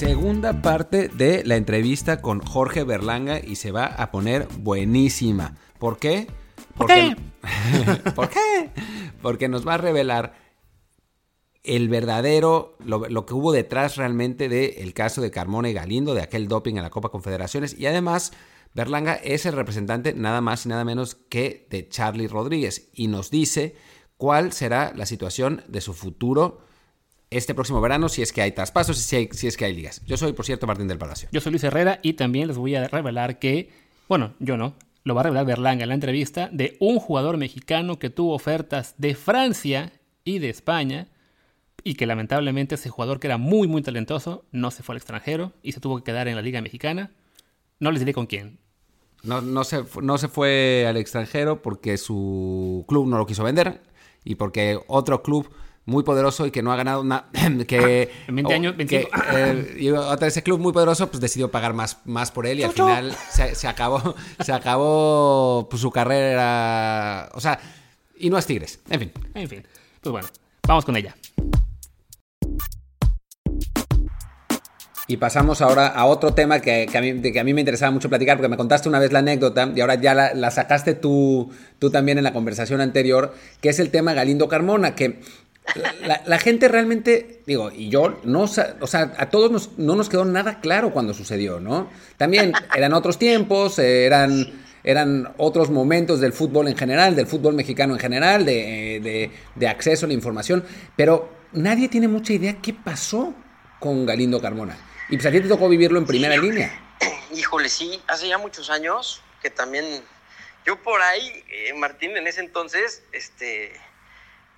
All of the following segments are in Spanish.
segunda parte de la entrevista con Jorge Berlanga y se va a poner buenísima. ¿Por qué? Porque, ¿Por qué? Porque nos va a revelar el verdadero, lo, que hubo detrás realmente del caso de Carmona y Galindo, de aquel doping en la Copa Confederaciones. Y además, Berlanga es el representante nada más y nada menos que de Charlie Rodríguez y nos dice cuál será la situación de su futuro este próximo verano si es que hay traspasos y si, si es que hay ligas. Yo soy, por cierto, Martín del Palacio. Yo soy Luis Herrera y también les voy a revelar que, bueno, yo no, lo va a revelar Berlanga en la entrevista, de un jugador mexicano que tuvo ofertas de Francia y de España y que lamentablemente ese jugador que era muy muy talentoso no se fue al extranjero y se tuvo que quedar en la liga mexicana. No les diré con quién. No, no, se, no se fue al extranjero porque su club no lo quiso vender y porque otro club muy poderoso y que no ha ganado nada. que, en 20 años, 25. Eh, y otra, ese club muy poderoso pues decidió pagar más, más por él y al final se, se, acabó, se acabó pues, su carrera. O sea, y no es Tigres. En fin. En fin. Pues bueno, vamos con ella. Y pasamos ahora a otro tema que, a mí, que, a mí, me interesaba mucho platicar, porque me contaste una vez la anécdota y ahora ya la, sacaste tú, tú, también en la conversación anterior, que es el tema Galindo Carmona, que la, gente realmente, digo, y yo, no, o sea, a todos no nos quedó nada claro cuando sucedió, ¿no? También eran otros tiempos, eran, eran otros momentos del fútbol en general, del fútbol mexicano en general, de, de, de acceso a la información, pero nadie tiene mucha idea qué pasó con Galindo Carmona. Y pues a ti te tocó vivirlo en primera línea. Híjole, sí, hace ya muchos años que también yo por ahí, eh, Martín, en ese entonces, este,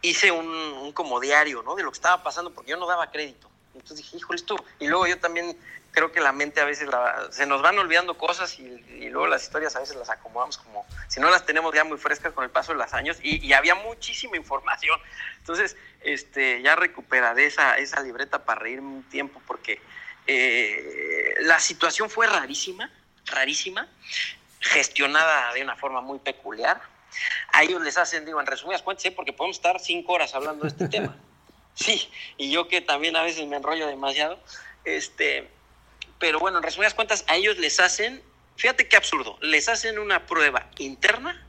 hice un, como diario, ¿no? De lo que estaba pasando, porque yo no daba crédito. Entonces dije, híjole, esto. Y luego yo también creo que la mente a veces se nos van olvidando cosas y, luego las historias a veces las acomodamos como, si no las tenemos ya muy frescas con el paso de los años y, y había muchísima información. Entonces, este, ya recuperaré esa, esa libreta para reírme un tiempo porque eh, la situación fue rarísima, rarísima, gestionada de una forma muy peculiar. A ellos les hacen, digo, en resumidas cuentas, ¿eh? porque podemos estar cinco horas hablando de este tema. Sí, y yo que también a veces me enrollo demasiado. Este, pero bueno, en resumidas cuentas, a ellos les hacen, fíjate qué absurdo, les hacen una prueba interna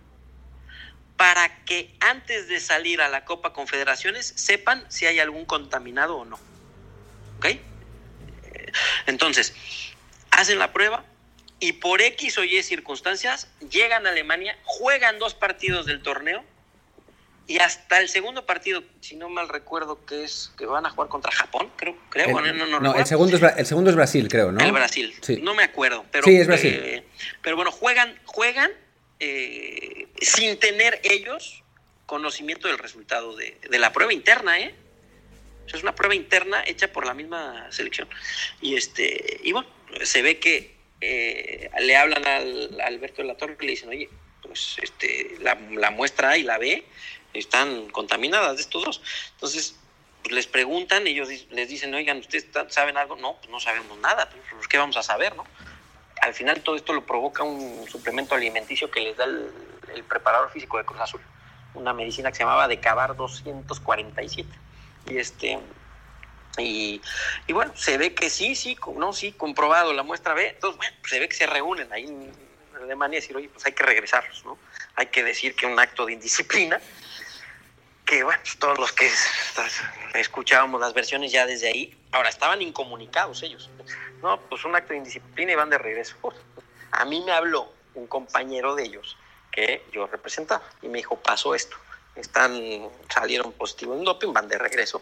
para que antes de salir a la Copa Confederaciones sepan si hay algún contaminado o no. ¿Ok? Entonces, hacen la prueba y por X o Y circunstancias llegan a Alemania, juegan dos partidos del torneo y hasta el segundo partido, si no mal recuerdo, que es que van a jugar contra Japón, creo, creo, el, no, no, el segundo, es, el segundo es Brasil, creo, ¿no? El Brasil, sí. no me acuerdo, pero sí es Brasil. Eh, pero bueno, juegan, juegan eh, sin tener ellos conocimiento del resultado de, de la prueba interna, ¿eh? es una prueba interna hecha por la misma selección. Y este, y bueno, se ve que eh, le hablan al, a Alberto de la Torre y le dicen, oye, pues este, la, muestra A y la B están contaminadas de estos dos. Entonces, pues les preguntan, ellos les dicen, oigan, ¿ustedes saben algo? No, pues no sabemos nada, pues ¿qué vamos a saber, no? Al final todo esto lo provoca un suplemento alimenticio que les da el, el preparador físico de Cruz Azul, una medicina que se llamaba Decabar 247 y este y, bueno, se ve que sí, sí, no, sí, comprobado la muestra B. Entonces, bueno, se ve que se reúnen ahí en Alemania y decir, oye, pues hay que regresarlos, ¿no? Hay que decir que un acto de indisciplina, que bueno, pues todos los que escuchábamos las versiones ya desde ahí, ahora estaban incomunicados ellos. No, pues un acto de indisciplina y van de regreso. A mí me habló un compañero de ellos que yo representaba y me dijo, pasó esto están, salieron positivos en doping, van de regreso.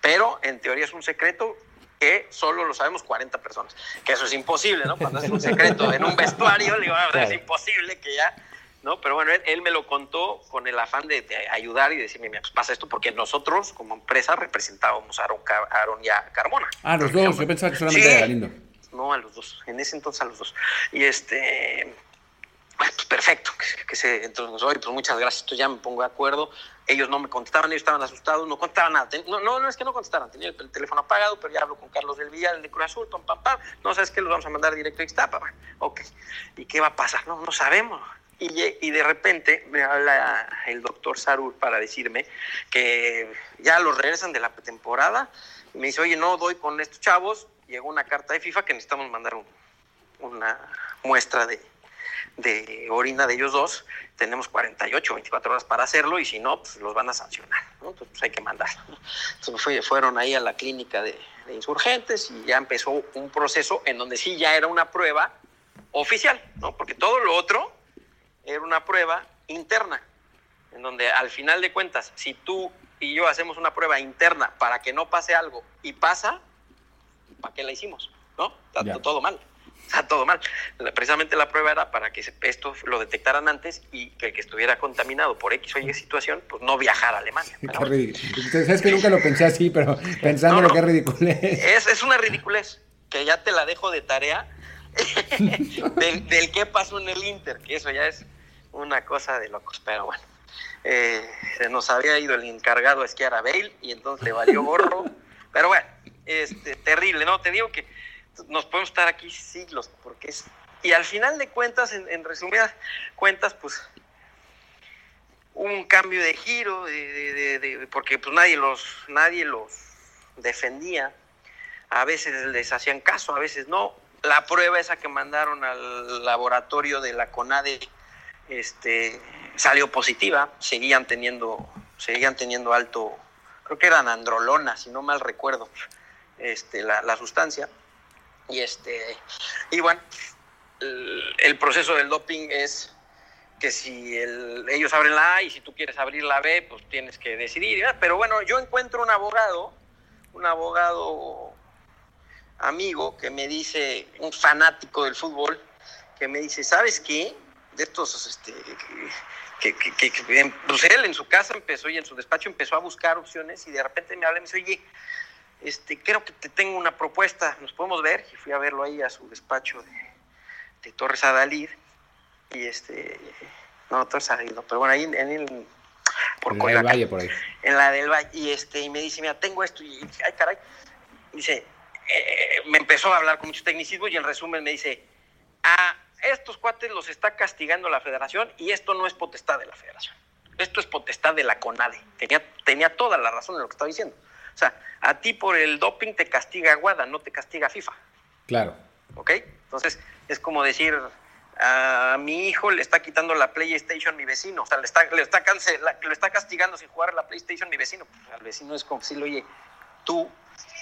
Pero en teoría es un secreto que solo lo sabemos 40 personas. Que eso es imposible, ¿no? Cuando es un secreto en un vestuario, le digo, ah, es imposible que ya, ¿no? Pero bueno, él, me lo contó con el afán de, ayudar y decirme, mira, pues pasa esto, porque nosotros como empresa representábamos a Aaron, Aaron y a Carmona. Ah, los dos, yo pensaba que solamente era Galindo. No, a los dos, en ese entonces a los dos. Y este, pues perfecto, que, se, entonces, oye, pues muchas gracias, entonces ya me pongo de acuerdo. Ellos no me contestaban, ellos estaban asustados, no contaban nada. No, no, no es que no contestaran, tenía el, teléfono apagado, pero ya hablo con Carlos del Villar, el de Cruz Azul, pam, pam, pam. No, ¿sabes qué? Los vamos a mandar directo a Ixtapa. Ok. ¿Y qué va a pasar? No, no sabemos. Y, y, de repente me habla el doctor Sarur para decirme que ya los regresan de la temporada. Y me dice, oye, no doy con estos chavos, llegó una carta de FIFA que necesitamos mandar una muestra de, orina de ellos dos. Tenemos 48, 24 horas para hacerlo y si no, pues los van a sancionar. Entonces pues, hay que mandar. Entonces fueron ahí a la clínica de, de insurgentes y ya empezó un proceso en donde sí ya era una prueba oficial, ¿no? Porque todo lo otro era una prueba interna, en donde al final de cuentas, si tú y yo hacemos una prueba interna para que no pase algo y pasa, ¿para qué la hicimos? ¿No? Está todo mal. Está todo mal. Precisamente la prueba era para que esto lo detectaran antes y que el que estuviera contaminado por X o Y situación, pues no viajara a Alemania. Sabes que nunca lo pensé así, pero pensando lo que es ridiculez. Es, es una ridiculez, que ya te la dejo de tarea del, del qué pasó en el Inter, que eso ya es una cosa de locos, pero bueno. Eh, se nos había ido el encargado a esquiar a Bale y entonces le valió gorro. Pero bueno, este, terrible, ¿no? Te digo que nos podemos estar aquí siglos, porque es... Y al final de cuentas, en, resumidas cuentas, pues un cambio de giro, de, porque pues nadie los, nadie los defendía. A veces les hacían caso, a veces no. La prueba esa que mandaron al laboratorio de la CONADE este, salió positiva, seguían teniendo, seguían teniendo alto, creo que eran androlona, si no mal recuerdo, este, la, sustancia. Y este, y bueno, el, proceso del doping es que si ellos abren la A y si tú quieres abrir la B, pues tienes que decidir. Pero bueno, yo encuentro un abogado, un abogado amigo que me dice, un fanático del fútbol, que me dice, ¿sabes qué? De estos este, que, que, que, pues él en su casa empezó y en su despacho empezó a buscar opciones y de repente me habla y me dice, oye, este, creo que te tengo una propuesta, nos podemos ver, y fui a verlo ahí a su despacho de, Torres Adalid, y este, no, Torres Adalid, pero bueno, ahí en, el, por en la del Valle, por ahí. En la del Valle, y este, y me dice, mira, tengo esto, y, ay, caray, dice, eh, me empezó a hablar con mucho tecnicismo y en resumen me dice, ah, estos cuates los está castigando la federación y esto no es potestad de la federación. Esto es potestad de la CONADE. Tenía, tenía toda la razón en lo que estaba diciendo. O sea, a ti por el doping te castiga Guada, no te castiga FIFA. Claro. ¿Ok? Entonces, es como decir, a mi hijo le está quitando la PlayStation mi vecino. O sea, le está, le está, le está castigando sin jugar la PlayStation mi vecino. Pues, al vecino es como decirle, oye, tú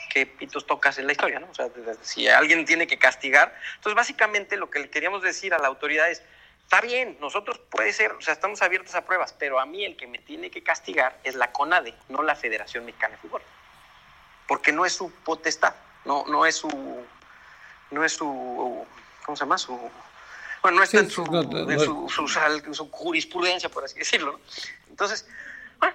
qué pitos tocas en la historia, ¿no? O sea, si alguien tiene que castigar. Entonces, básicamente lo que le queríamos decir a la autoridad es, está bien, nosotros puede ser, o sea, estamos abiertos a pruebas, pero a mí el que me tiene que castigar es la CONADE, no la Federación Mexicana de Fútbol. Porque no es su potestad, no, no es su, no es su, ¿cómo se llama? Su, bueno, no está en, su, su, jurisprudencia, por así decirlo. Entonces, bueno,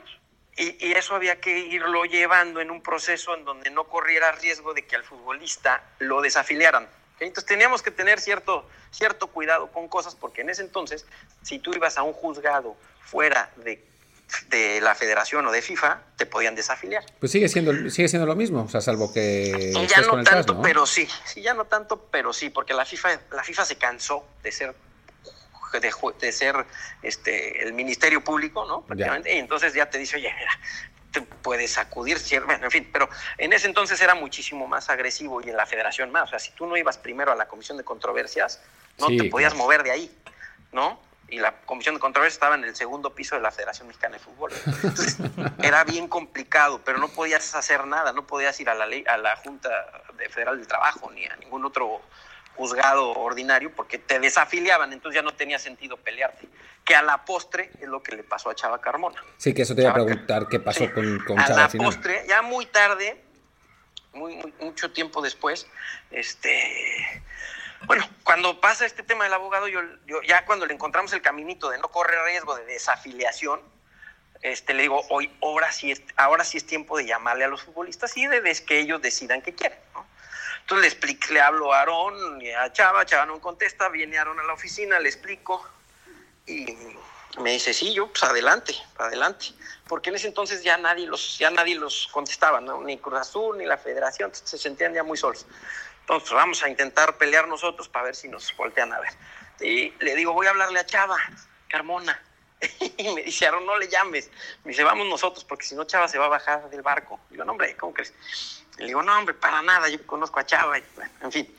y, eso había que irlo llevando en un proceso en donde no corriera riesgo de que al futbolista lo desafiliaran. Entonces teníamos que tener cierto, cierto cuidado con cosas porque en ese entonces, si tú ibas a un juzgado fuera de, de la federación o de FIFA, te podían desafiliar. Pues sigue siendo, sigue siendo lo mismo, o sea, salvo que... Ya no tanto, pero sí. Sí, ya no tanto, pero sí, porque la FIFA, la FIFA se cansó de ser de, ser este, el Ministerio Público, ¿no? Prácticamente. Y entonces ya te dice, oye, mira, te puedes acudir, bueno, en fin, pero en ese entonces era muchísimo más agresivo y en la federación más. O sea, si tú no ibas primero a la Comisión de Controversias, no te podías mover de ahí, ¿no? Y la Comisión de Controversias estaba en el segundo piso de la Federación Mexicana de Fútbol. Entonces, era bien complicado, pero no podías hacer nada, no podías ir a la ley, a la Junta Federal del Trabajo ni a ningún otro juzgado ordinario porque te desafiliaban, entonces ya no tenía sentido pelearte. Que a la postre es lo que le pasó a Chava Carmona. Sí, que eso te iba a preguntar qué pasó con, con, a la postre, ya muy tarde, muy, mucho tiempo después, este, bueno, cuando pasa este tema del abogado, yo, ya cuando le encontramos el caminito de no correr riesgo de desafiliación, este, le digo, hoy, ahora sí, es, ahora sí es tiempo de llamarle a los futbolistas y de que ellos decidan qué quieren. Entonces le explico, le hablo a Aarón a Chava, Chava no contesta, viene Aarón a la oficina, le explico y me dice, sí, yo, pues adelante, adelante. Porque en ese entonces ya nadie los, ya nadie los contestaba, ni Cruz Azul, ni la federación, se sentían ya muy solos. Entonces vamos a intentar pelear nosotros para ver si nos voltean a ver. Y le digo, voy a hablarle a Chava, Carmona, y me dice, Aaron, no le llames. Me dice, vamos nosotros, porque si no Chava se va a bajar del barco. digo, no, hombre, ¿cómo crees? Le digo, no, hombre, para nada, yo conozco a Chava. Y, en fin.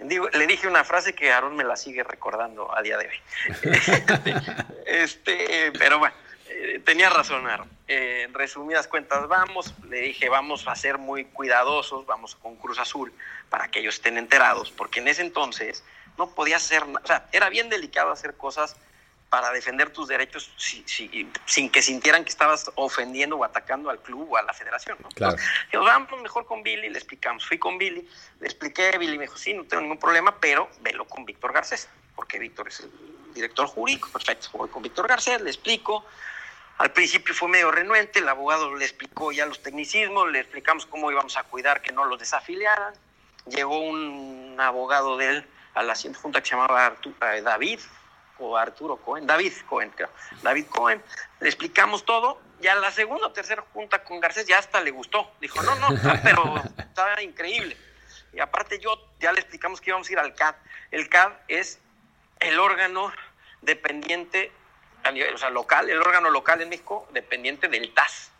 Digo, le dije una frase que Aaron me la sigue recordando a día de hoy. este, pero bueno, eh, tenía razón, Aaron. Eh, en resumidas cuentas, vamos, le dije, vamos a ser muy cuidadosos, vamos con Cruz Azul para que ellos estén enterados, porque en ese entonces no podías hacer, o sea, era bien delicado hacer cosas para defender tus derechos sin que sintieran que estabas ofendiendo o atacando al club o a la federación. ¿no? Claro. vamos mejor con Billy, le explicamos. Fui con Billy, le expliqué, Billy me dijo, sí, no tengo ningún problema, pero velo con Víctor Garcés, porque Víctor es el director jurídico, perfecto, voy con Víctor Garcés, le explico. Al principio fue medio renuente, el abogado le explicó ya los tecnicismos, le explicamos cómo íbamos a cuidar que no los desafiliaran. Llegó un abogado de él a la siguiente junta que se llamaba eh, David, o Arturo Cohen, David Cohen, creo, David Cohen, le explicamos todo, y a la segunda o tercera junta con Garcés ya hasta le gustó, dijo, no, no, pero está increíble. Y aparte yo ya le explicamos que íbamos a ir al CAD. El CAD es el órgano dependiente a nivel, o sea, local, el órgano local en México dependiente del TAS.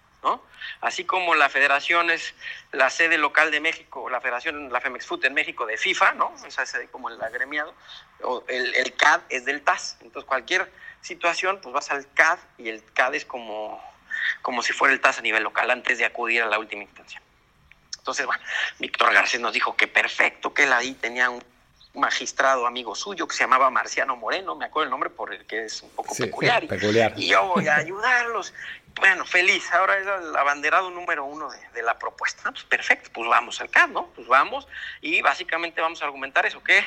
Así como la federación es la sede local de México, la federación, la Femex en México de FIFA, ¿no? Esa es como el agremiado, o el, el, CAD es del TAS. Entonces cualquier situación, pues vas al CAD y el CAD es como, como si fuera el TAS a nivel local antes de acudir a la última instancia. Entonces, bueno, Víctor Garcés nos dijo que perfecto, que él ahí tenía un magistrado amigo suyo que se llamaba Marciano Moreno, me acuerdo el nombre porque es un poco peculiar, peculiar. Y yo voy a ayudarlos. Bueno, feliz, ahora es el abanderado número uno de, la propuesta. Pues perfecto, pues vamos al CAD, ¿no? Pues vamos y básicamente vamos a argumentar eso, que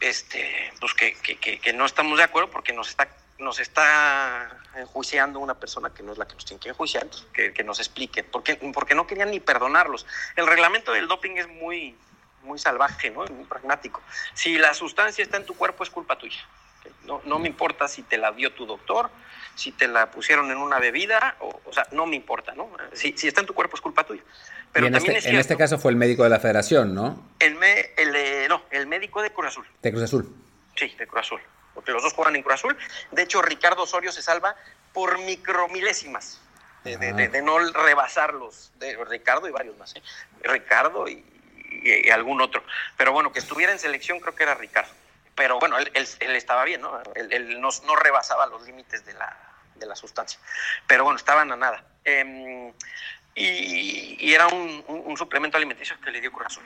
este, pues que, que, que, no estamos de acuerdo porque nos está nos está enjuiciando una persona que no es la que nos tiene que enjuiciar, que, que, nos explique, porque, porque no querían ni perdonarlos. El reglamento del doping es muy, muy salvaje, ¿no? muy pragmático. Si la sustancia está en tu cuerpo es culpa tuya. No, no me importa si te la dio tu doctor, si te la pusieron en una bebida, o, o sea, no me importa, ¿no? Si, si, está en tu cuerpo es culpa tuya. Pero en, también este, es en este caso fue el médico de la federación, ¿no? El, me, el no, el médico de Cruz Azul. ¿De Cruz Azul? Sí, de Cruz Azul. Porque los dos juegan en Cruz Azul. De hecho, Ricardo Osorio se salva por micromilésimas. De, de, de, de no rebasarlos. De Ricardo y varios más. ¿eh? Ricardo y, y, y algún otro. Pero bueno, que estuviera en selección creo que era Ricardo pero bueno, él, él, él, estaba bien, ¿no? Él, él no, no, rebasaba los límites de la, de la, sustancia. Pero bueno, estaban a nada. Eh, y, y, era un, un, un, suplemento alimenticio que le dio corazón.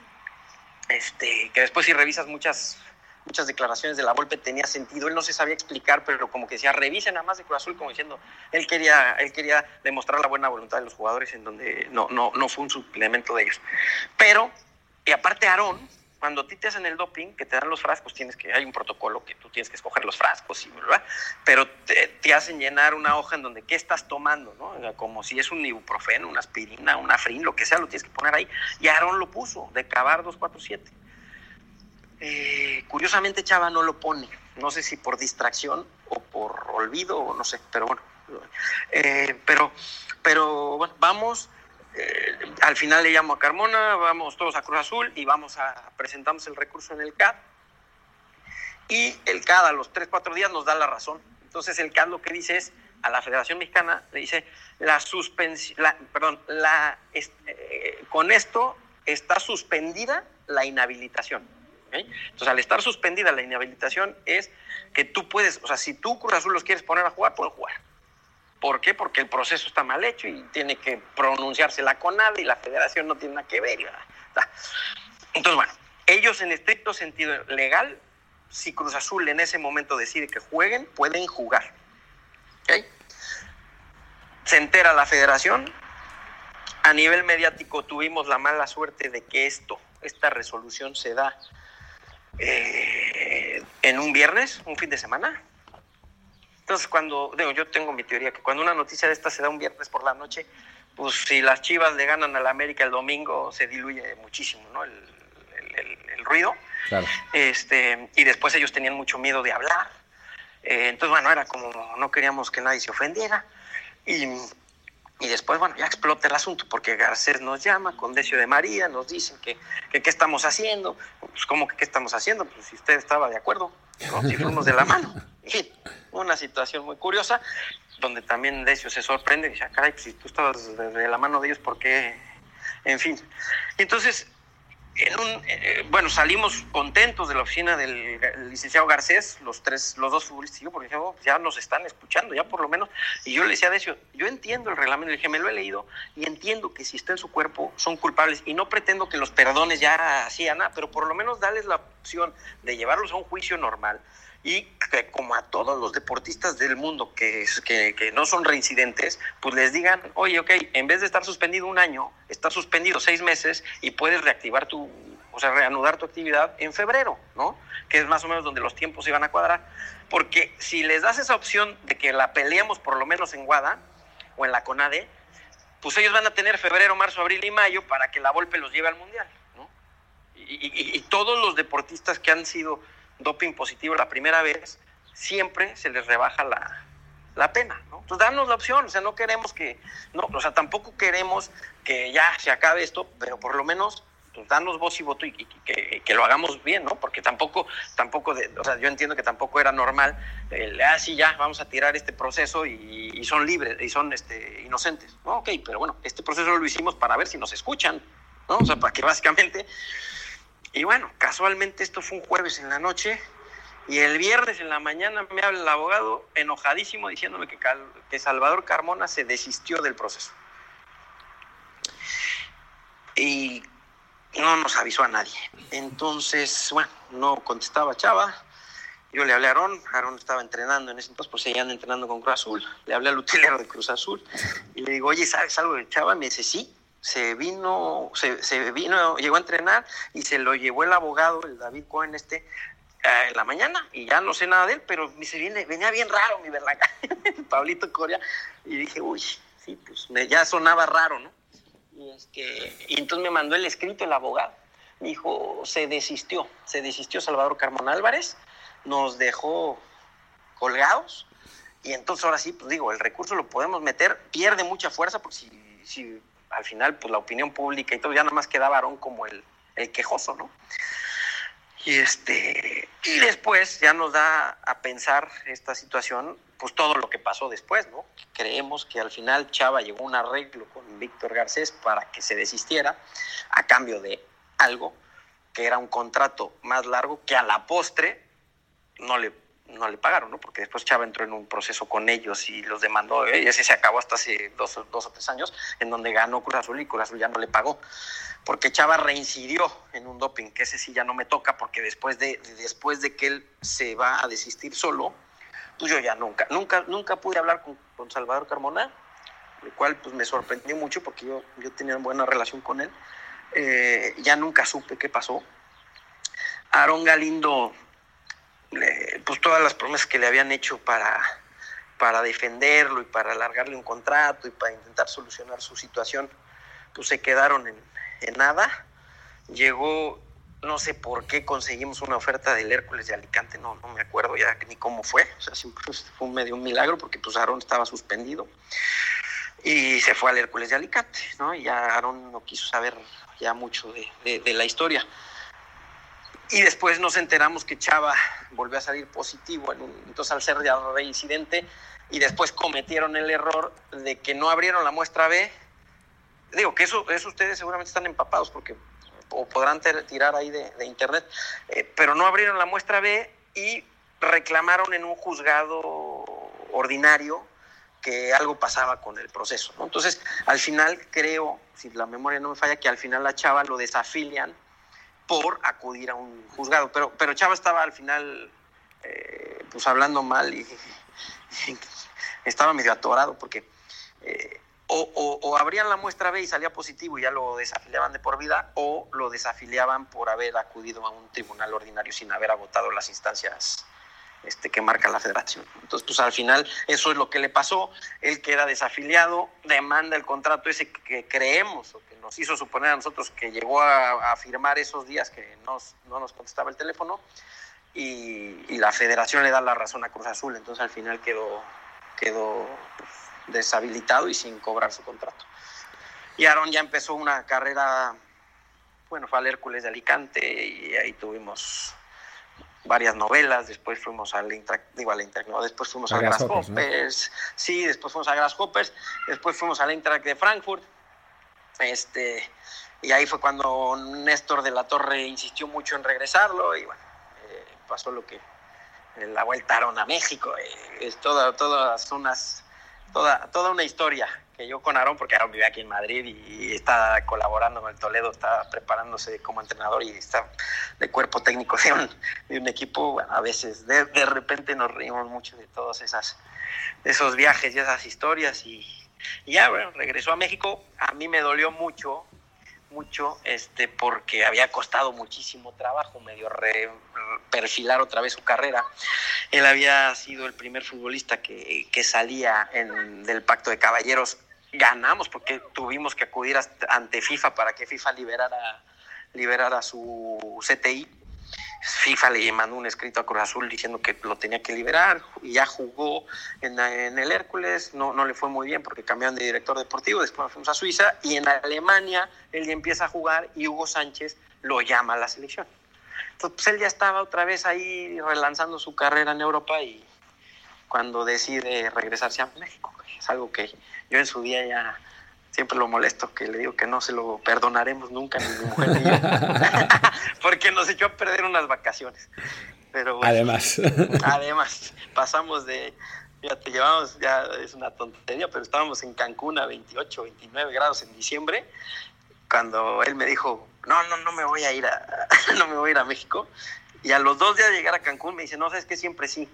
Este, que después si revisas muchas muchas declaraciones de la Volpe tenía sentido, él no se sabía explicar, pero como que decía, revisen nada más de Cruz Azul, como diciendo, él quería, él quería demostrar la buena voluntad de los jugadores en donde no, no, no fue un suplemento de ellos. Pero, y aparte Aarón, cuando a ti te hacen el doping, que te dan los frascos, tienes que, hay un protocolo que tú tienes que escoger los frascos, y, ¿verdad? pero te, hacen llenar una hoja en donde qué estás tomando, ¿no? Como si es un ibuprofeno, una aspirina, una frin, lo que sea, lo tienes que poner ahí. Y Aarón lo puso, de Cabar 247. Eh, curiosamente Chava no lo pone, no sé si por distracción o por olvido, o no sé, pero bueno. Eh, pero, pero bueno, vamos eh, al final le llamo a Carmona, vamos todos a Cruz Azul y vamos a presentamos el recurso en el CAD. Y el CAD a los 3, 4 días nos da la razón. Entonces el CAD lo que dice es, a la Federación Mexicana le dice, la suspensión, perdón, la, eh, con esto está suspendida la inhabilitación. ¿okay? Entonces al estar suspendida la inhabilitación es que tú puedes, o sea, si tú Cruz Azul los quieres poner a jugar, pueden jugar. ¿Por qué? Porque el proceso está mal hecho y tiene que pronunciarse la CONADE y la federación no tiene nada que ver. Entonces, bueno, ellos en estricto sentido legal, si Cruz Azul en ese momento decide que jueguen, pueden jugar. ¿Okay? Se entera la federación. A nivel mediático tuvimos la mala suerte de que esto, esta resolución se da eh, en un viernes, un fin de semana, entonces, cuando, digo, yo tengo mi teoría, que cuando una noticia de esta se da un viernes por la noche, pues si las Chivas le ganan a la América el domingo, se diluye muchísimo, ¿no? El, el, el, el ruido. Claro. Este, y después ellos tenían mucho miedo de hablar. Eh, entonces, bueno, era como no queríamos que nadie se ofendiera. Y, y después, bueno, ya explota el asunto, porque Garcés nos llama, Condecio de María, nos dicen que, que qué estamos haciendo. Pues, ¿cómo que qué estamos haciendo? Pues si usted estaba de acuerdo, ¿no? si fuimos de la mano. En fin, una situación muy curiosa, donde también Decio se sorprende y dice, ah, caray, pues si tú estabas de, la mano de ellos, ¿por qué? En fin. Entonces, en un, eh, bueno, salimos contentos de la oficina del licenciado Garcés, los tres, los dos futbolistas, yo, porque oh, ya nos están escuchando, ya por lo menos. Y yo le decía a Decio, yo entiendo el reglamento, le dije, me lo he leído y entiendo que si está en su cuerpo son culpables y no pretendo que los perdones ya así, Ana, pero por lo menos darles la opción de llevarlos a un juicio normal y que como a todos los deportistas del mundo que, que, que, no son reincidentes, pues les digan, oye, ok, en vez de estar suspendido un año, estás suspendido seis meses y puedes reactivar tu, o sea, reanudar tu actividad en febrero, ¿no? Que es más o menos donde los tiempos se van a cuadrar. Porque si les das esa opción de que la peleemos por lo menos en Guada o en la CONADE, pues ellos van a tener febrero, marzo, abril y mayo para que la Volpe los lleve al Mundial, ¿no? y todos los deportistas que han sido doping positivo la primera vez, siempre se les rebaja la, pena, ¿no? Entonces, danos la opción, o sea, no queremos que, no, o sea, tampoco queremos que ya se acabe esto, pero por lo menos pues danos voz y voto y, que, lo hagamos bien, ¿no? Porque tampoco, tampoco, de, o sea, yo entiendo que tampoco era normal, ah, sí, ya, vamos a tirar este proceso y, son libres, y son este, inocentes, ¿no? Ok, pero bueno, este proceso lo hicimos para ver si nos escuchan, ¿no? O sea, para que básicamente y bueno, casualmente esto fue un jueves en la noche y el viernes en la mañana me habla el abogado enojadísimo diciéndome que, que Salvador Carmona se desistió del proceso. Y no nos avisó a nadie. Entonces, bueno, no contestaba Chava. Yo le hablé a Aarón, Aarón estaba entrenando en ese entonces, pues seguían entrenando con Cruz Azul. Le hablé al utilero de Cruz Azul y le digo, oye, ¿sabes algo de Chava? Me dice, sí, se vino, se, vino, llegó a entrenar y se lo llevó el abogado, el David Cohen este, eh, en la mañana. Y ya no sé nada de él, pero se viene, venía bien raro mi verdad, Pablito Coria, y dije, uy, sí, pues me, ya sonaba raro, ¿no? Y, este, y entonces me mandó el escrito el abogado, me dijo, se desistió, se desistió Salvador Carmón Álvarez, nos dejó colgados, y entonces ahora sí, pues digo, el recurso lo podemos meter, pierde mucha fuerza, porque si, si al final, pues la opinión pública y todo, ya nada más quedaba Aarón como el, el quejoso, ¿no? Y, este, y después ya nos da a pensar esta situación, pues todo lo que pasó después, ¿no? Creemos que al final Chava llegó a un arreglo con Víctor Garcés para que se desistiera a cambio de algo que era un contrato más largo que a la postre no le no le pagaron, ¿no? Porque después Chava entró en un proceso con ellos y los demandó, ¿eh? y ese se acabó hasta hace dos, dos, o tres años, en donde ganó Cruz Azul y Cruz Azul ya no le pagó. Porque Chava reincidió en un doping, que ese sí ya no me toca, porque después de, después de que él se va a desistir solo, pues yo ya nunca, nunca, nunca pude hablar con, Salvador Carmona, lo cual pues me sorprendió mucho porque yo, yo tenía una buena relación con él. Eh, ya nunca supe qué pasó. Aarón Galindo pues todas las promesas que le habían hecho para, para defenderlo y para alargarle un contrato y para intentar solucionar su situación, pues se quedaron en, nada. Llegó, no sé por qué conseguimos una oferta del Hércules de Alicante, no, no me acuerdo ya ni cómo fue, o sea, siempre fue medio un milagro porque pues Aarón estaba suspendido y se fue al Hércules de Alicante, ¿no? Y ya Aarón no quiso saber ya mucho de, de la historia. Y después nos enteramos que Chava volvió a salir positivo, en un, entonces al ser ya reincidente, y después cometieron el error de que no abrieron la muestra B. Digo que eso, eso ustedes seguramente están empapados porque o podrán tirar ahí de, internet, eh, pero no abrieron la muestra B y reclamaron en un juzgado ordinario que algo pasaba con el proceso. Entonces, al final creo, si la memoria no me falla, que al final la chava lo desafilian por acudir a un juzgado. Pero, pero Chava estaba al final eh, pues hablando mal y, estaba medio atorado porque eh, o, o, abrían la muestra B y salía positivo y ya lo desafiliaban de por vida o lo desafiliaban por haber acudido a un tribunal ordinario sin haber agotado las instancias este, que marca la federación. Entonces, pues al final eso es lo que le pasó. Él queda desafiliado, demanda el contrato ese que creemos o que nos hizo suponer a nosotros que llegó a, firmar esos días que no nos contestaba el teléfono y, la federación le da la razón a Cruz Azul. Entonces al final quedó, quedó pues, deshabilitado y sin cobrar su contrato. Y Aaron ya empezó una carrera, bueno, fue al Hércules de Alicante y ahí tuvimos varias novelas, después fuimos al Intrac, digo al Intrac, no, después fuimos a, Grasshoppers, sí, después fuimos a Grasshoppers, después fuimos al Intrac de Frankfurt, este, y ahí fue cuando Néstor de la Torre insistió mucho en regresarlo, y bueno, eh, pasó lo que la vueltaron a México, eh, es toda, todas unas, toda, toda una historia que yo con Aaron, porque Aaron vive aquí en Madrid y, está colaborando con el Toledo, está preparándose como entrenador y está de cuerpo técnico de un, de un equipo, a veces de, de, repente nos reímos mucho de todos esas, esos viajes y esas historias y, ya, regresó a México, a mí me dolió mucho mucho este porque había costado muchísimo trabajo medio re, perfilar otra vez su carrera. Él había sido el primer futbolista que, que salía del pacto de caballeros. Ganamos porque tuvimos que acudir ante FIFA para que FIFA liberara, liberara su CTI FIFA le mandó un escrito a Cruz Azul diciendo que lo tenía que liberar y ya jugó en, el Hércules, no, no le fue muy bien porque cambiaron de director deportivo, después fuimos a Suiza y en Alemania él ya empieza a jugar y Hugo Sánchez lo llama a la selección. Entonces pues, él ya estaba otra vez ahí relanzando su carrera en Europa y cuando decide regresarse a México, es algo que yo en su día ya siempre lo molesto, que le digo que no se lo perdonaremos nunca, ni mi mujer ni yo, porque nos echó a perder unas vacaciones. Pero además. además, pasamos de, ya te llevamos, ya es una tontería, pero estábamos en Cancún a 28, 29 grados en diciembre, cuando él me dijo, no, no, no me voy a ir a, no me voy a ir a México. Y a los dos días de llegar a Cancún me dice, no, sabes que siempre sí.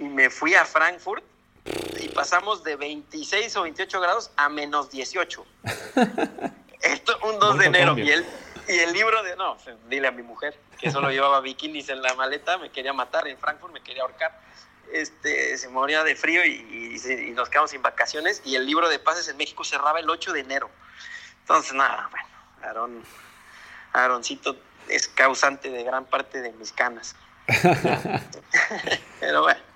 Y me fui a Frankfurt y pasamos de 26 o 28 grados a menos 18. Esto un 2 de enero. Y el, y el libro de, no, dile a mi mujer, que solo llevaba bikinis en la maleta, me quería matar en Frankfurt, me quería ahorcar. Este, se moría de frío y, y, nos quedamos sin vacaciones. Y el libro de pases en México cerraba el 8 de enero. Entonces, nada, bueno, Aaron, Aaroncito es causante de gran parte de mis canas. Pero bueno.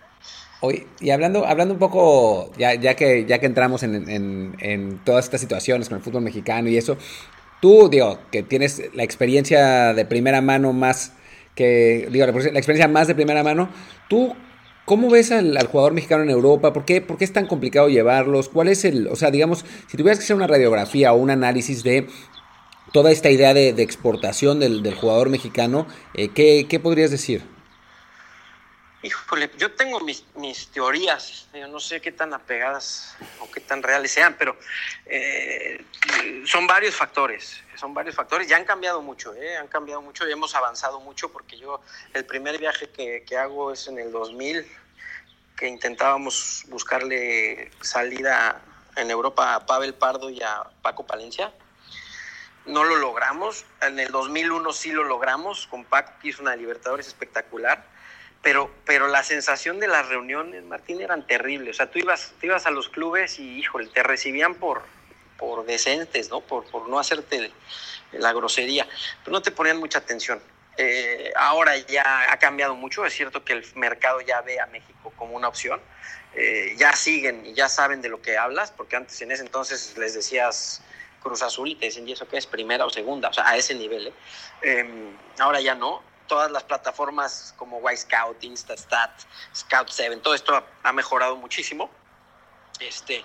Hoy, y hablando, hablando un poco, ya, ya, que, ya que entramos en, en, todas estas situaciones con el fútbol mexicano y eso, tú, digo, que tienes la experiencia de primera mano más que, digo, la, experiencia más de primera mano, tú, ¿cómo ves al, al, jugador mexicano en Europa? ¿Por qué, ¿Por qué es tan complicado llevarlos? ¿Cuál es el, o sea, digamos, si tuvieras que hacer una radiografía o un análisis de toda esta idea de, de exportación del, del, jugador mexicano, eh, ¿qué, ¿qué podrías decir? Híjole, yo tengo mis, mis teorías, yo no sé qué tan apegadas o qué tan reales sean, pero eh, son varios factores, son varios factores, ya han cambiado mucho, ¿eh? han cambiado mucho y hemos avanzado mucho porque yo el primer viaje que, que hago es en el 2000, que intentábamos buscarle salida en Europa a Pavel Pardo y a Paco Palencia. No lo logramos, en el 2001 sí lo logramos, con Paco que hizo una Libertadores espectacular pero, pero la sensación de las reuniones, Martín, eran terribles. O sea, tú ibas, tú ibas a los clubes y, híjole, te recibían por, por decentes, ¿no? Por, por no hacerte la grosería, pero no te ponían mucha atención. Eh, ahora ya ha cambiado mucho, es cierto que el mercado ya ve a México como una opción, eh, ya siguen y ya saben de lo que hablas, porque antes en ese entonces les decías Cruz Azul y te decían, ¿y eso qué es? Primera o segunda, o sea, a ese nivel. ¿eh? Eh, ahora ya no, todas las plataformas como Y Scout, Instastat, Scout 7, todo esto ha, mejorado muchísimo. Este,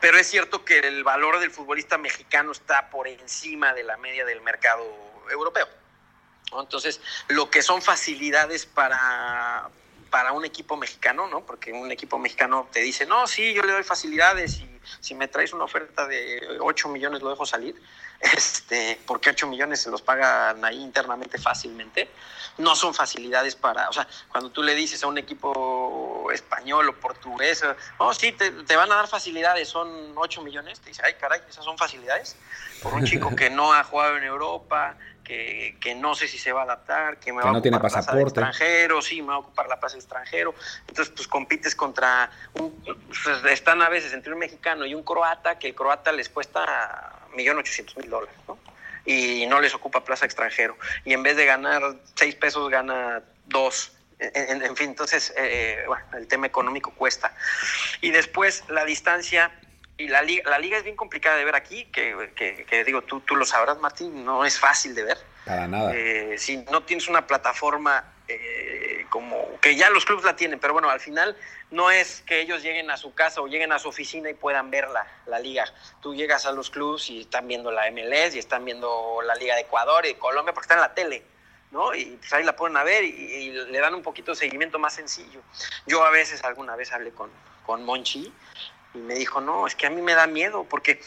pero es cierto que el valor del futbolista mexicano está por encima de la media del mercado europeo. Entonces, lo que son facilidades para, para un equipo mexicano, ¿no? Porque un equipo mexicano te dice, no, sí, yo le doy facilidades y si me traes una oferta de 8 millones lo dejo salir, este, porque 8 millones se los pagan ahí internamente fácilmente no son facilidades para, o sea, cuando tú le dices a un equipo español o portugués, oh, sí, te, van a dar facilidades, son 8 millones, te dice, ay, caray, esas son facilidades, por un chico que no ha jugado en Europa, que, que no sé si se va a adaptar, que me va a ocupar tiene pasaporte. extranjero, sí, me va a ocupar la plaza de extranjero, entonces pues compites contra, un, pues, están a veces entre un mexicano y un croata, que el croata les cuesta 1.800.000 dólares, ¿no? Y no les ocupa plaza extranjero. Y en vez de ganar seis pesos, gana dos. En, en fin, entonces, eh, bueno, el tema económico cuesta. Y después la distancia y la liga, la liga es bien complicada de ver aquí, que, que, que digo, tú, tú lo sabrás, Martín, no es fácil de ver. Para nada. Eh, si no tienes una plataforma eh, como que ya los clubes la tienen, pero bueno, al final no es que ellos lleguen a su casa o lleguen a su oficina y puedan ver la, liga. Tú llegas a los clubes y están viendo la MLS y están viendo la Liga de Ecuador y Colombia porque está en la tele. ¿no? Y pues ahí la pueden ver y, le dan un poquito de seguimiento más sencillo. Yo a veces, alguna vez hablé con, con Monchi y me dijo, no, es que a mí me da miedo porque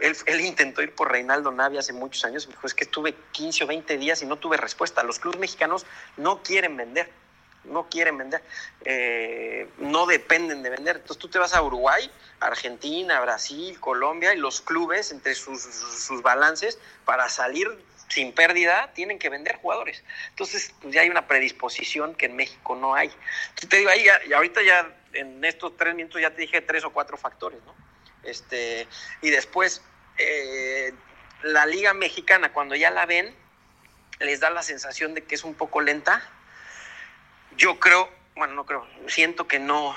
él, intentó ir por Reinaldo Navia hace muchos años me dijo, es que estuve 15 o 20 días y no tuve respuesta. Los clubes mexicanos no quieren vender, no quieren vender, eh, no dependen de vender. Entonces tú te vas a Uruguay, Argentina, Brasil, Colombia y los clubes entre sus, balances para salir sin pérdida tienen que vender jugadores. Entonces, pues ya hay una predisposición que en México no hay. Entonces, te digo, ahí y ahorita ya en estos tres minutos ya te dije tres o cuatro factores, ¿no? Este, y después, eh, la Liga Mexicana, cuando ya la ven, les da la sensación de que es un poco lenta. Yo creo, bueno, no creo, siento que no,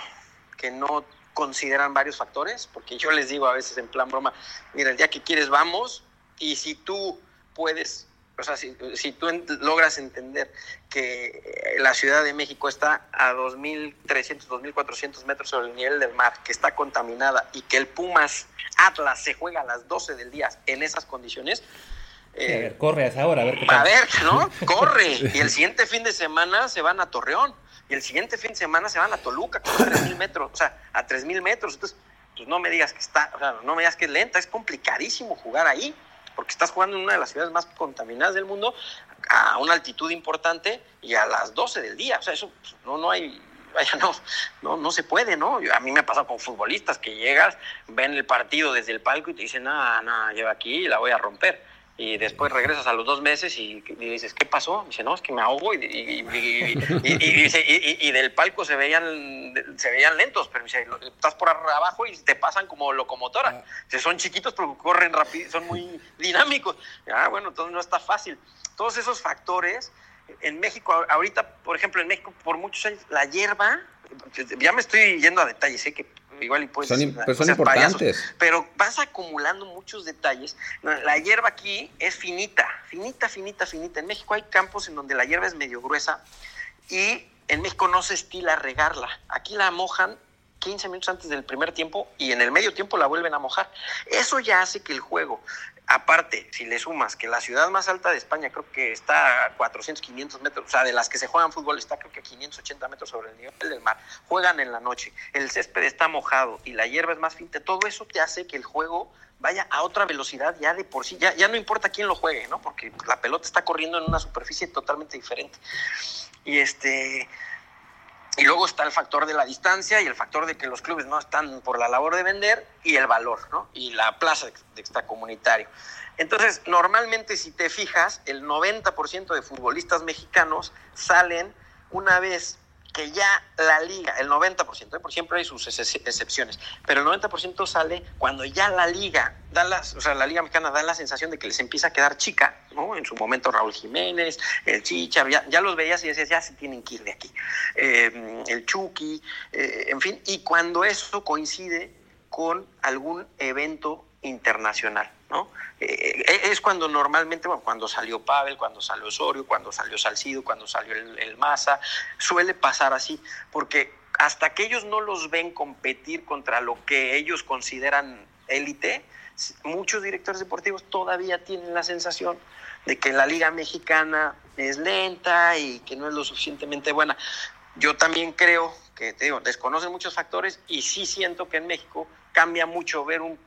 que no consideran varios factores, porque yo les digo a veces en plan broma, mira, el día que quieres vamos, y si tú puedes, o sea, si, tú logras entender que la Ciudad de México está a 2.300, 2.400 metros sobre el nivel del mar, que está contaminada y que el Pumas Atlas se juega a las 12 del día en esas condiciones, a ver, corre a esa hora, a ver qué A ver, ¿no? Corre. Y el siguiente fin de semana se van a Torreón. Y el siguiente fin de semana se van a Toluca, a 3.000 metros. O sea, a 3.000 metros. Entonces, pues no me digas que está, o sea, no me digas que es lenta. Es complicadísimo jugar ahí porque estás jugando en una de las ciudades más contaminadas del mundo a una altitud importante y a las 12 del día. O sea, eso pues, no, no hay, vaya, no, no, no se puede, ¿no? A mí me ha pasado con futbolistas que llegas, ven el partido desde el palco y te dicen, nada, nada, lleva aquí y la voy a romper y después regresas a los dos meses y, dices, ¿qué pasó? dice, no, es que me ahogo y, y, del palco se veían, se veían lentos, pero dice, estás por abajo y te pasan como locomotora. Ah. son chiquitos pero corren rápido, son muy dinámicos. Ah, bueno, entonces no está fácil. Todos esos factores, en México, ahorita, por ejemplo, en México por muchos años, la hierba, ya me estoy yendo a detalles, sé que igual y puedes son, pero son importantes. pero vas acumulando muchos detalles. La hierba aquí es finita, finita, finita, finita. En México hay campos en donde la hierba es medio gruesa y en México no se estila regarla. Aquí la mojan 15 minutos antes del primer tiempo y en el medio tiempo la vuelven a mojar. Eso ya hace que el juego Aparte, si le sumas que la ciudad más alta de España creo que está a 400, 500 metros, o sea, de las que se juegan fútbol está creo que a 580 metros sobre el nivel del mar, juegan en la noche, el césped está mojado y la hierba es más fina, todo eso te hace que el juego vaya a otra velocidad ya de por sí, ya, ya no importa quién lo juegue, ¿no? Porque la pelota está corriendo en una superficie totalmente diferente. Y este, y luego está el factor de la distancia y el factor de que los clubes no están por la labor de vender y el valor, ¿no? Y la plaza de extracomunitario. Entonces, normalmente si te fijas, el 90% de futbolistas mexicanos salen una vez que ya la liga, el 90%, ¿eh? por siempre hay sus excepciones, pero el 90% sale cuando ya la liga, da las, o sea, la liga mexicana da la sensación de que les empieza a quedar chica, ¿no? En su momento Raúl Jiménez, el Chicha, ya, los veías y decías, ya se tienen que ir de aquí, eh, el Chucky, eh, en fin, y cuando eso coincide con algún evento internacional, ¿no? Eh, eh, es cuando normalmente, bueno, cuando salió Pavel, cuando salió Osorio, cuando salió Salcido, cuando salió el, el Maza, suele pasar así, porque hasta que ellos no los ven competir contra lo que ellos consideran élite, muchos directores deportivos todavía tienen la sensación de que la liga mexicana es lenta y que no es lo suficientemente buena. Yo también creo que, te digo, desconocen muchos factores y sí siento que en México cambia mucho ver un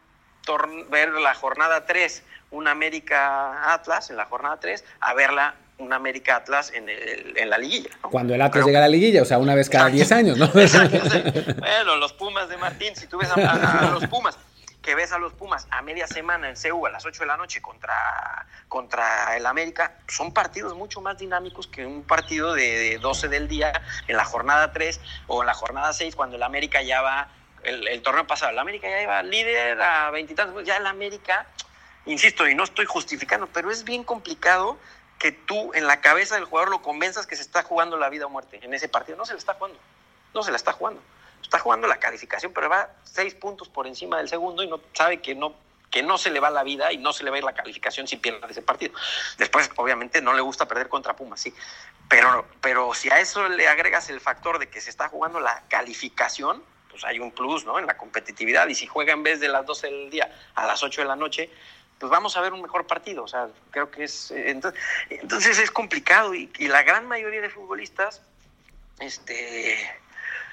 ver la jornada 3, un América Atlas en la jornada 3, a verla un América Atlas en, en la liguilla. Cuando el Atlas llega a la liguilla, o sea, una vez cada 10 años, ¿no? bueno, los Pumas de Martín, si tú ves a, los Pumas, que ves a los Pumas a media semana en CEU a las 8 de la noche contra, contra el América, son partidos mucho más dinámicos que un partido de, de 12 del día en la jornada 3 o en la jornada 6 cuando el América ya va el, torneo pasado. La América ya iba líder a veintitantos, ya el América, insisto, y no estoy justificando, pero es bien complicado que tú en la cabeza del jugador lo convenzas que se está jugando la vida o muerte en ese partido. No se le está jugando, no se la está jugando. Está jugando la calificación, pero va seis puntos por encima del segundo y no sabe que no que no se le va la vida y no se le va a ir la calificación si pierde ese partido. Después, obviamente, no le gusta perder contra Pumas, sí. Pero, pero si a eso le agregas el factor de que se está jugando la calificación, pues hay un plus, ¿no? En la competitividad. Y si juega en vez de las 12 del día a las 8 de la noche, pues vamos a ver un mejor partido. O sea, creo que es. Eh, entonces, entonces es complicado. Y, y la gran mayoría de futbolistas, este.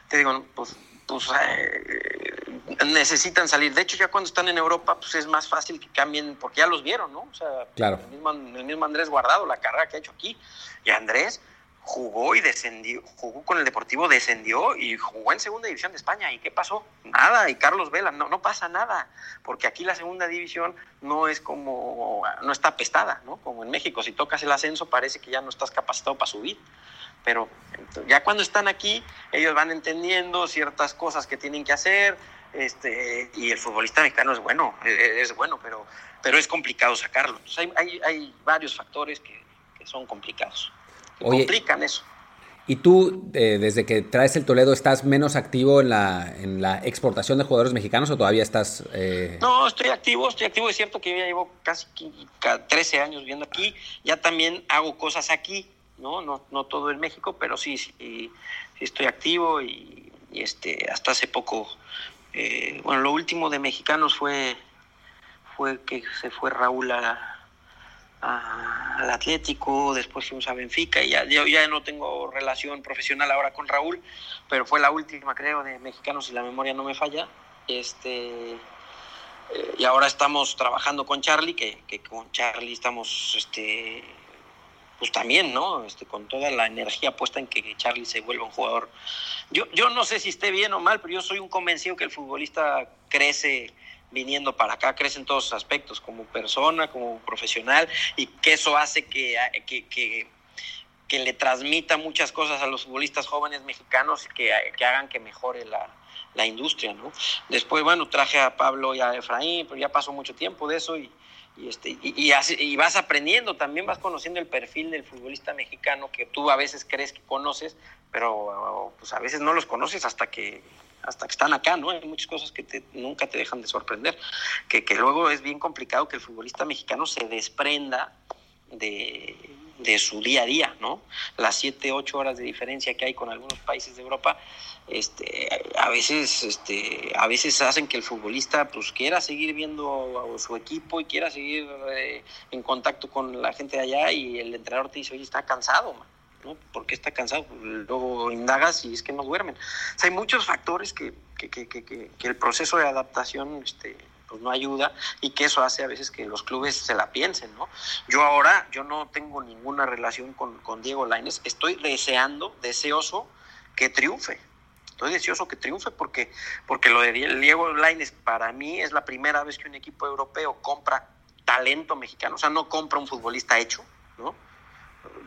Te digo, pues pues eh, necesitan salir. De hecho, ya cuando están en Europa, pues es más fácil que cambien, porque ya los vieron, ¿no? O sea, claro. el, mismo, el mismo Andrés Guardado, la carrera que ha hecho aquí. Y Andrés jugó y descendió, jugó con el Deportivo, descendió y jugó en segunda división de España. ¿Y qué pasó? Nada. Y Carlos Vela, no, no pasa nada, porque aquí la segunda división no es como, no está apestada, ¿no? Como en México, si tocas el ascenso parece que ya no estás capacitado para subir pero ya cuando están aquí, ellos van entendiendo ciertas cosas que tienen que hacer, este, y el futbolista mexicano es bueno, e, e, es, bueno, pero, pero es complicado sacarlo. Hay, hay, varios factores que son complicados, complican eso. ¿Y tú, eh, desde que traes el Toledo, estás menos activo en la, en la exportación de jugadores mexicanos o todavía estás...? Eh... No, estoy activo, estoy activo. Es cierto que yo ya llevo casi 13 años viviendo aquí. Ya también hago cosas aquí. ¿no? No, no todo en México, pero sí, sí, estoy activo y, este, hasta hace poco, eh, bueno, lo último de mexicanos fue, fue que se fue Raúl a, al Atlético, después fuimos a Benfica y ya, ya no tengo relación profesional ahora con Raúl, pero fue la última creo de mexicanos si la memoria no me falla. Este, eh, y ahora estamos trabajando con Charlie, que, que con Charlie estamos este, pues también, ¿no? Este, con toda la energía puesta en que Charlie se vuelva un jugador. Yo, yo no sé si esté bien o mal, pero yo soy un convencido que el futbolista crece viniendo para acá, crece en todos los aspectos, como persona, como profesional, y que eso hace que, que, que, que le transmita muchas cosas a los futbolistas jóvenes mexicanos y que, que hagan que mejore la, la industria, ¿no? Después, bueno, traje a Pablo y a Efraín, pero ya pasó mucho tiempo de eso y, y, este, y, y, vas aprendiendo, también vas conociendo el perfil del futbolista mexicano que tú a veces crees que conoces, pero pues a veces no los conoces hasta que hasta que están acá, ¿no? Hay muchas cosas que te, nunca te dejan de sorprender, que, que luego es bien complicado que el futbolista mexicano se desprenda de, de su día a día, ¿no? Las siete, ocho horas de diferencia que hay con algunos países de Europa, este, a veces, este, a veces hacen que el futbolista pues quiera seguir viendo a su equipo y quiera seguir eh, en contacto con la gente de allá y el entrenador te dice, oye, está cansado, ¿no? ¿Por qué está cansado? Luego indagas y es que no duermen. Hay muchos factores que, que, que, que el proceso de adaptación este, pues no ayuda y que eso hace a veces que los clubes se la piensen, ¿no? Yo ahora, yo no tengo ninguna relación con, con Diego Laines, estoy deseando, deseoso que triunfe. Estoy deseoso que triunfe porque, porque lo de Diego Laines para mí es la primera vez que un equipo europeo compra talento mexicano, o sea, no compra un futbolista hecho, ¿no?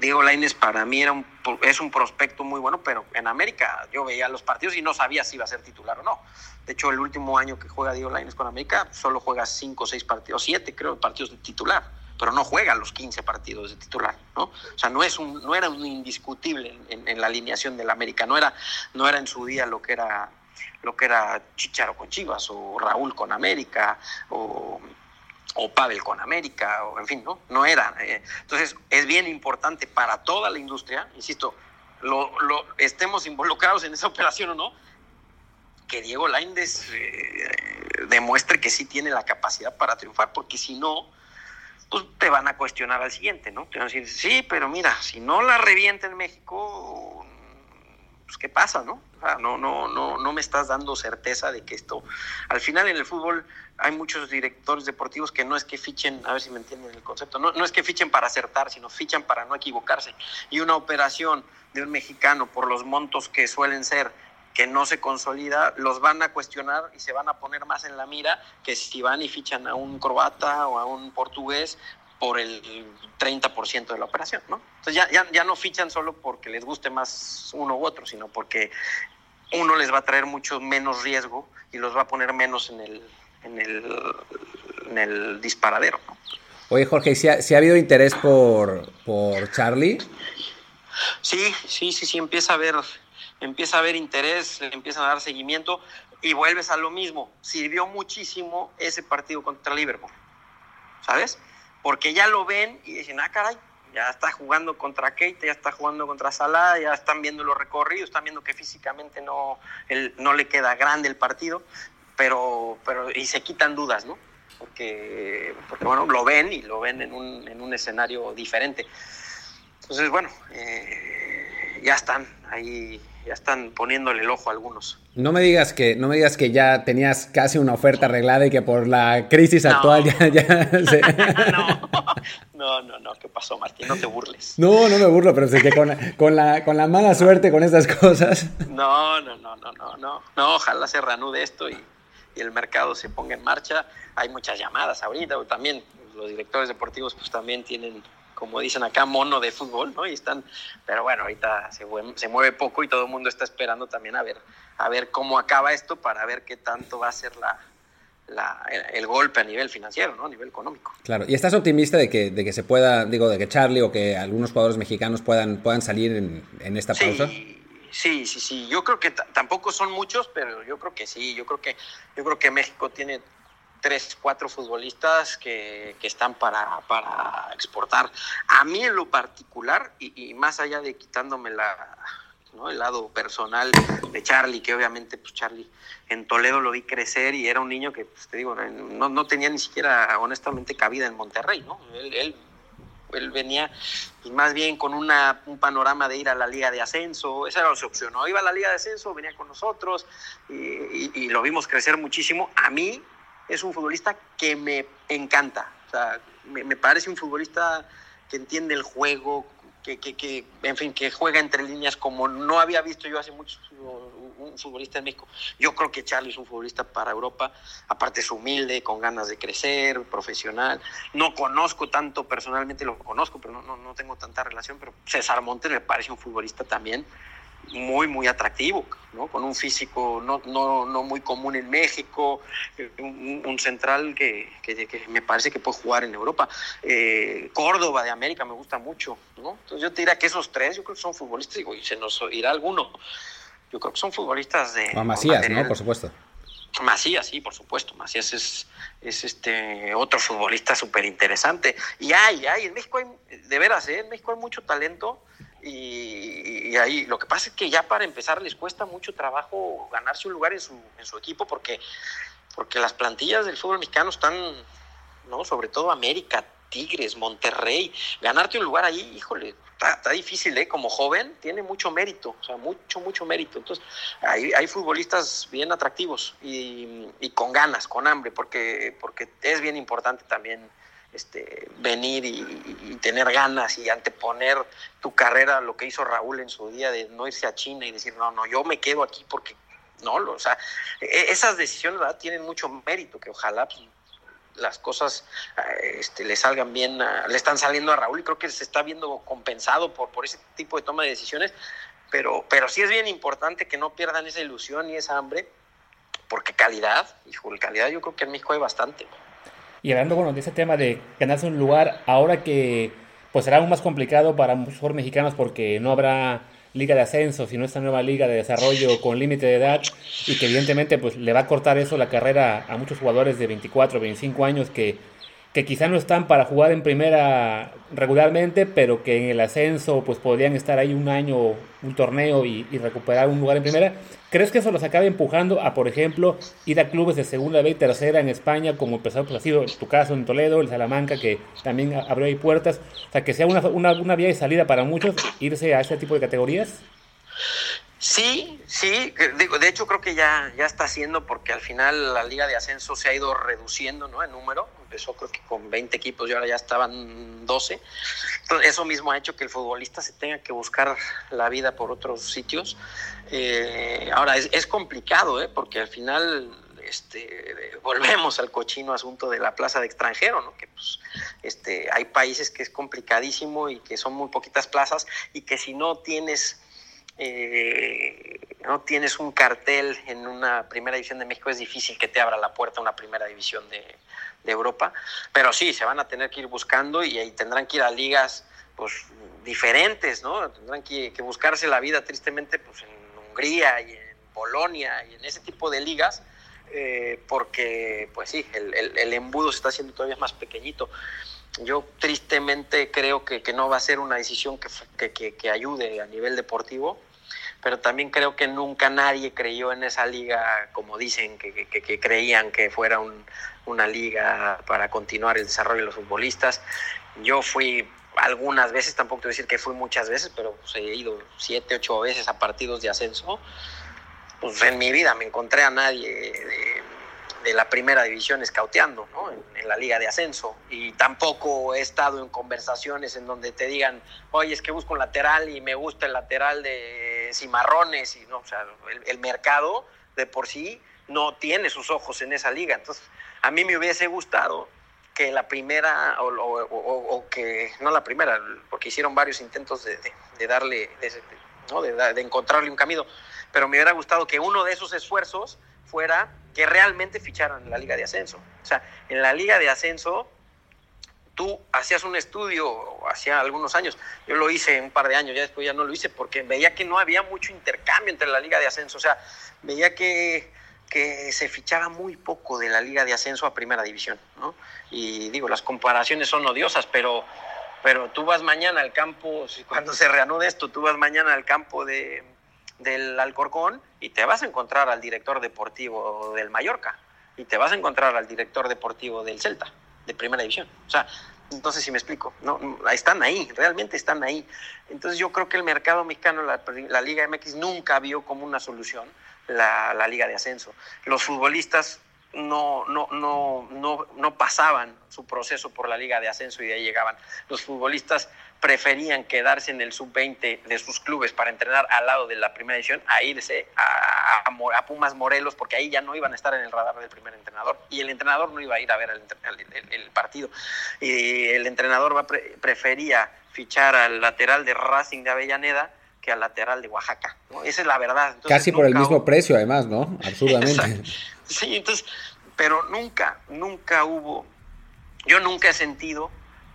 Diego Laines para mí era un, es un prospecto muy bueno, pero en América yo veía los partidos y no sabía si iba a ser titular o no. De hecho, el último año que juega Diego Laines con América solo juega cinco o seis partidos, siete creo, partidos de titular, pero no juega los 15 partidos de titular, ¿no? O sea, no, es un, no era un indiscutible en, la alineación del América, no era, no era en su día lo que era lo que era Chicharo con Chivas o Raúl con América o o Pavel con América, o en fin, ¿no? No era. Eh. Entonces, es bien importante para toda la industria, insisto, lo, lo, estemos involucrados en esa operación o no, que Diego Laindes eh, demuestre que sí tiene la capacidad para triunfar, porque si no, pues te van a cuestionar al siguiente, ¿no? Te van a decir, sí, pero mira, si no la revienta en México, pues qué pasa, ¿no? no, no, no, no me estás dando certeza de que esto, al final en el fútbol hay muchos directores deportivos que no es que fichen, a ver si me entienden el concepto, no, no es que fichen para acertar, sino fichan para no equivocarse. Y una operación de un mexicano por los montos que suelen ser que no se consolida, los van a cuestionar y se van a poner más en la mira que si van y fichan a un croata o a un portugués por el 30% de la operación, ¿no? Entonces ya, ya, ya, no fichan solo porque les guste más uno u otro, sino porque uno les va a traer mucho menos riesgo y los va a poner menos en el, en el, en el disparadero. ¿no? Oye, Jorge, ¿si ha, ha habido interés por, por Charlie? Sí, sí, sí, sí, empieza a haber, empieza a haber interés, empiezan a dar seguimiento. y vuelves a lo mismo. Sirvió muchísimo ese partido contra Liverpool, ¿sabes? Porque ya lo ven y dicen, ah, caray, ya está jugando contra Kate, ya está jugando contra Salah, ya están viendo los recorridos, están viendo que físicamente no, no le queda grande el partido, pero, pero y se quitan dudas, ¿no? Porque, porque bueno, lo ven y lo ven en un, en un escenario diferente. Entonces, bueno, eh, ya están ahí ya están poniéndole el ojo a algunos. No me digas que, no me digas que ya tenías casi una oferta arreglada y que por la crisis actual ya, ya no, no, no, ¿qué pasó, Martín? No te burles. No, no me burlo, pero sé que con, con, la, con la mala suerte con estas cosas. No, no, no, no, no, no. No, ojalá se reanude esto y, y el mercado se ponga en marcha. Hay muchas llamadas ahorita, también los directores deportivos pues también tienen como dicen acá, mono de fútbol, ¿no? Y están, pero bueno, ahorita se, se mueve poco y todo el mundo está esperando también a ver, a ver cómo acaba esto para ver qué tanto va a ser la, la, el, golpe a nivel financiero, ¿no? A nivel económico. Claro, ¿y estás optimista de que, de que se pueda, digo, de que Charlie o que algunos jugadores mexicanos puedan, puedan salir en, en esta pausa? Sí, sí, sí. Yo creo que tampoco son muchos, pero yo creo que sí. Yo creo que, yo creo que México tiene tres, cuatro futbolistas que, que están para, para, exportar. A mí en lo particular, y, más allá de quitándome la, ¿no? el lado personal de Charlie, que obviamente pues Charlie en Toledo lo vi crecer y era un niño que, pues, te digo, no, no tenía ni siquiera honestamente cabida en Monterrey, ¿no? Él, él, venía pues, más bien con una, un panorama de ir a la liga de ascenso, esa era su opción, ¿no? Iba a la liga de ascenso, venía con nosotros y, lo vimos crecer muchísimo. A mí es un futbolista que me encanta. Sea, me, parece un futbolista que entiende el juego, que, que, que, en fin, que juega entre líneas como no había visto yo hace mucho un futbolista en México. Yo creo que Charlie es un futbolista para Europa, aparte es humilde, con ganas de crecer, profesional. No conozco tanto personalmente, lo conozco, pero no, no, no tengo tanta relación, pero César Montes me parece un futbolista también muy, muy atractivo, ¿no? con un físico no, no, no muy común en México, un, central que, que, me parece que puede jugar en Europa. Eh, Córdoba de América me gusta mucho. ¿no? Entonces yo te diría que esos tres, yo creo que son futbolistas, y se nos irá alguno. Yo creo que son futbolistas de... A Macías, ¿no? Por supuesto. Macías, sí, por supuesto. Macías es, es este otro futbolista súper interesante. Y hay, hay, en México hay, de veras, ¿eh? en México hay mucho talento y, ahí lo que pasa es que ya para empezar les cuesta mucho trabajo ganarse un lugar en su, en su equipo porque, porque las plantillas del fútbol mexicano están, ¿no? Sobre todo América, Tigres, Monterrey. Ganarte un lugar ahí, híjole, está, difícil, ¿eh? Como joven tiene mucho mérito, o sea, mucho, mucho mérito. Entonces, hay, hay futbolistas bien atractivos y, y, con ganas, con hambre, porque, porque es bien importante también este, venir y, tener ganas y anteponer tu carrera a lo que hizo Raúl en su día de no irse a China y decir, no, no, yo me quedo aquí porque no, o sea, e, esas decisiones tienen mucho mérito, que ojalá pues, las cosas eh, este, le salgan bien, le están saliendo a Raúl y creo que se está viendo compensado por, por ese tipo de toma de decisiones, pero, pero sí es bien importante que no pierdan esa ilusión y esa hambre, porque calidad, hijo, calidad yo creo que en México hay bastante. Y hablando bueno, de ese tema de ganarse un lugar, ahora que pues será aún más complicado para muchos mexicanos porque no habrá liga de ascenso, sino esta nueva liga de desarrollo con límite de edad y que evidentemente pues le va a cortar eso la carrera a muchos jugadores de 24, 25 años que que quizá no están para jugar en primera regularmente, pero que en el ascenso pues podrían estar ahí un año, un torneo y, recuperar un lugar en primera. ¿Crees que eso los acabe empujando a, por ejemplo, ir a clubes de segunda B y tercera en España, como empezó, pues ha sido tu caso en Toledo, el Salamanca, que también abrió ahí puertas? O sea, que sea una, una, una vía de salida para muchos irse a ese tipo de categorías. Sí, sí, de hecho creo que ya, ya está haciendo porque al final la liga de ascenso se ha ido reduciendo ¿no? en número, empezó creo que con 20 equipos y ahora ya estaban 12, entonces eso mismo ha hecho que el futbolista se tenga que buscar la vida por otros sitios. Eh, ahora es, es complicado, ¿eh? porque al final este, volvemos al cochino asunto de la plaza de extranjero, ¿no? que pues, este, hay países que es complicadísimo y que son muy poquitas plazas y que si no tienes eh, no tienes un cartel en una primera división de México, es difícil que te abra la puerta una primera división de, Europa. Pero sí, se van a tener que ir buscando y tendrán que ir a ligas pues diferentes, ¿no? Tendrán que, buscarse la vida tristemente pues en Hungría y en Polonia y en ese tipo de ligas, eh, porque pues sí, el, el, embudo se está haciendo todavía más pequeñito. Yo tristemente creo que, que no va a ser una decisión que, que, que ayude a nivel deportivo, pero también creo que nunca nadie creyó en esa liga como dicen que, que, que creían que fuera un, una liga para continuar el desarrollo de los futbolistas. Yo fui algunas veces, tampoco te voy a decir que fui muchas veces, pero pues, he ido siete, ocho veces a partidos de ascenso. Pues en mi vida me encontré a nadie de, de la primera división escauteando ¿no? en, en, la liga de ascenso y tampoco he estado en conversaciones en donde te digan, oye, es que busco un lateral y me gusta el lateral de cimarrones y no, o sea, el, mercado de por sí no tiene sus ojos en esa liga. Entonces, a mí me hubiese gustado que la primera, o, o, o, o, que no la primera, porque hicieron varios intentos de darle, de, ¿no? de, encontrarle un camino, pero me hubiera gustado que uno de esos esfuerzos fuera que realmente ficharan en la liga de ascenso. O sea, en la liga de ascenso tú hacías un estudio hacía algunos años, yo lo hice un par de años, ya después ya no lo hice porque veía que no había mucho intercambio entre la liga de ascenso, o sea, veía que que se fichaba muy poco de la liga de ascenso a primera división, ¿no? Y digo, las comparaciones son odiosas, pero, pero tú vas mañana al campo, cuando se reanude esto, tú vas mañana al campo de, del Alcorcón y te vas a encontrar al director deportivo del Mallorca y te vas a encontrar al director deportivo del Celta, de primera división. O sea, entonces si me explico, no, están ahí, realmente están ahí. Entonces yo creo que el mercado mexicano, la, la Liga MX nunca vio como una solución la, la, liga de ascenso. Los futbolistas no, no, no, no, no pasaban su proceso por la liga de ascenso y de ahí llegaban. Los futbolistas preferían quedarse en el sub-20 de sus clubes para entrenar al lado de la primera edición, a irse a, a, a, Pumas Morelos, porque ahí ya no iban a estar en el radar del primer entrenador. Y el entrenador no iba a ir a ver el, el, el partido. Y el entrenador va, pre, prefería fichar al lateral de Racing de Avellaneda que al lateral de Oaxaca. ¿no? Esa es la verdad. Entonces, Casi por el mismo hubo... precio, además, ¿no? Absurdamente. sí, entonces, pero nunca, nunca hubo, yo nunca he sentido,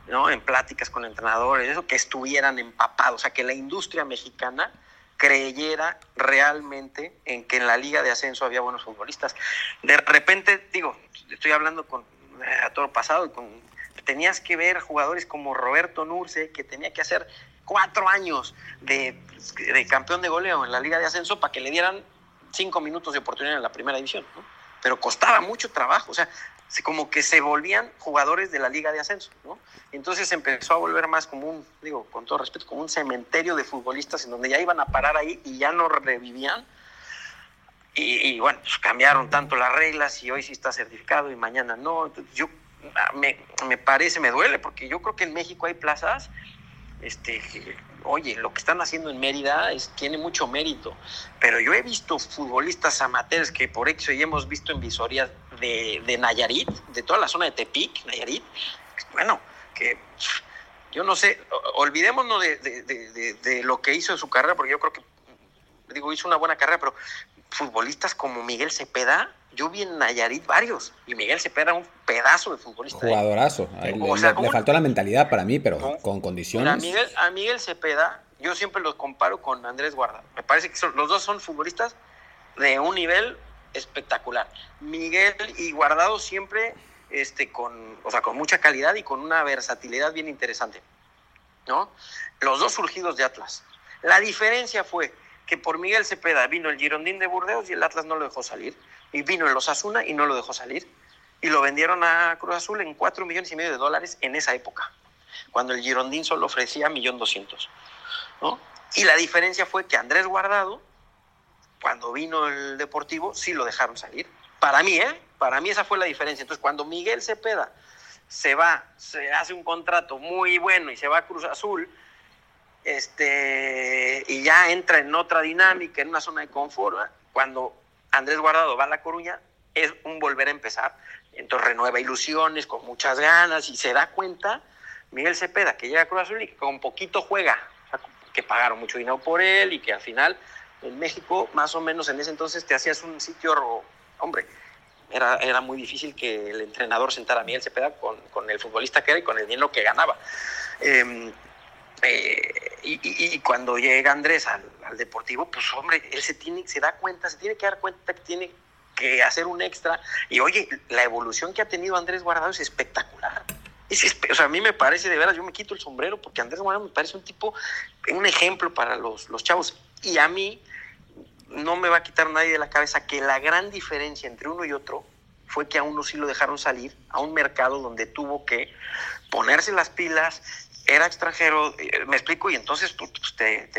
¿no? En pláticas con entrenadores, eso, que estuvieran empapados, o sea, que la industria mexicana creyera realmente en que en la liga de ascenso había buenos futbolistas. De repente, digo, estoy hablando con a todo pasado, con, tenías que ver jugadores como Roberto Nurce, que tenía que hacer cuatro años de, campeón de goleo en la Liga de Ascenso para que le dieran cinco minutos de oportunidad en la primera división. Pero costaba mucho trabajo, o sea, como que se volvían jugadores de la Liga de Ascenso, ¿no? Entonces empezó a volver más como un, digo, con todo respeto, como un cementerio de futbolistas en donde ya iban a parar ahí y ya no revivían. Y, y bueno, pues cambiaron tanto las reglas y hoy sí está certificado y mañana no. Entonces, yo me, me parece, me duele, porque yo creo que en México hay plazas este, oye, lo que están haciendo en Mérida es, tiene mucho mérito, pero yo he visto futbolistas amateurs que por eso ya hemos visto en visorías de, de, Nayarit, de toda la zona de Tepic, Nayarit, bueno, que yo no sé, olvidémonos de, de, de, lo que hizo en su carrera, porque yo creo que, digo, hizo una buena carrera, pero futbolistas como Miguel Cepeda, yo vi en Nayarit varios, y Miguel Cepeda era un pedazo de futbolista. Jugadorazo. ¿eh? O sea, le, le, faltó la mentalidad para mí, pero con, con condiciones. A Miguel, a Miguel, Cepeda, yo siempre los comparo con Andrés Guardado. Me parece que son, los dos son futbolistas de un nivel espectacular. Miguel y Guardado siempre este, con, o sea, con mucha calidad y con una versatilidad bien interesante. ¿no? Los dos surgidos de Atlas. La diferencia fue que por Miguel Cepeda vino el Girondín de Burdeos y el Atlas no lo dejó salir. Y vino el Osasuna y no lo dejó salir. Y lo vendieron a Cruz Azul en 4 millones y medio de dólares en esa época, cuando el Girondín solo ofrecía 1.200.000. ¿no? Y la diferencia fue que Andrés Guardado, cuando vino el Deportivo, sí lo dejaron salir. Para mí, ¿eh? Para mí esa fue la diferencia. Entonces, cuando Miguel Cepeda se va, se hace un contrato muy bueno y se va a Cruz Azul, este, y ya entra en otra dinámica, en una zona de confort. Cuando Andrés Guardado va a La Coruña, es un volver a empezar. Entonces renueva ilusiones, con muchas ganas, y se da cuenta Miguel Cepeda, que llega a Cruz Azul y que con poquito juega, que pagaron mucho dinero por él y que al final en México, más o menos en ese entonces, te hacías un sitio, hombre, era, era muy difícil que el entrenador sentara a Miguel Cepeda con, con el futbolista que era y con el dinero que ganaba. Eh, eh, y, cuando llega Andrés al, al, al Deportivo, pues hombre, él se tiene, se da cuenta, se tiene que dar cuenta que tiene que hacer un extra. Y oye, la evolución que ha tenido Andrés Guardado es espectacular. Es, o sea, a mí me parece, de veras, yo me quito el sombrero porque Andrés Guardado me parece un tipo, un ejemplo para los, los chavos. Y a mí no me va a quitar nadie de la cabeza que la gran diferencia entre uno y otro fue que a uno sí lo dejaron salir a un mercado donde tuvo que ponerse las pilas, era extranjero, eh, me explico, y entonces tú pues, te,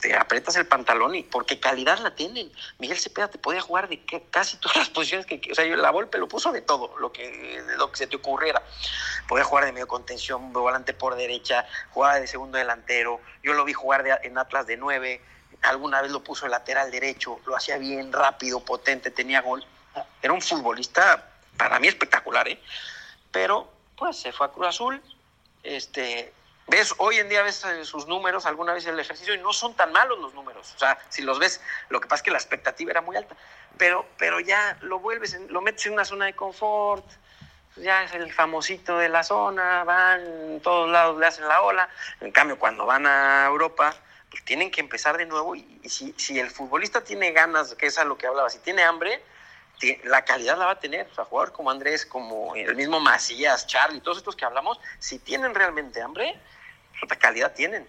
te, aprietas el pantalón y porque calidad la tienen. Miguel Cepeda te podía jugar de casi todas las posiciones que, o sea, la Volpe lo puso de todo, lo que, lo que se te ocurriera. Podía jugar de medio contención, de volante por derecha, jugaba de segundo delantero, yo lo vi jugar en Atlas de nueve, alguna vez lo puso lateral derecho, lo hacía bien, rápido, potente, tenía gol. Era un futbolista para mí espectacular, ¿eh? Pero pues se fue a Cruz Azul, este, ves, hoy en día ves eh, sus números, alguna vez el ejercicio, y no son tan malos los números. O sea, si los ves, lo que pasa es que la expectativa era muy alta. Pero, pero ya lo vuelves, lo metes en una zona de confort, ya es el famosito de la zona, van, todos lados le hacen la ola. En cambio, cuando van a Europa, pues tienen que empezar de nuevo. Y, si, si el futbolista tiene ganas, que es a lo que hablaba, si tiene hambre, la calidad la va a tener. O sea, jugador como Andrés, como el mismo Macías, Charlie, todos estos que hablamos, si tienen realmente hambre, otra calidad tienen.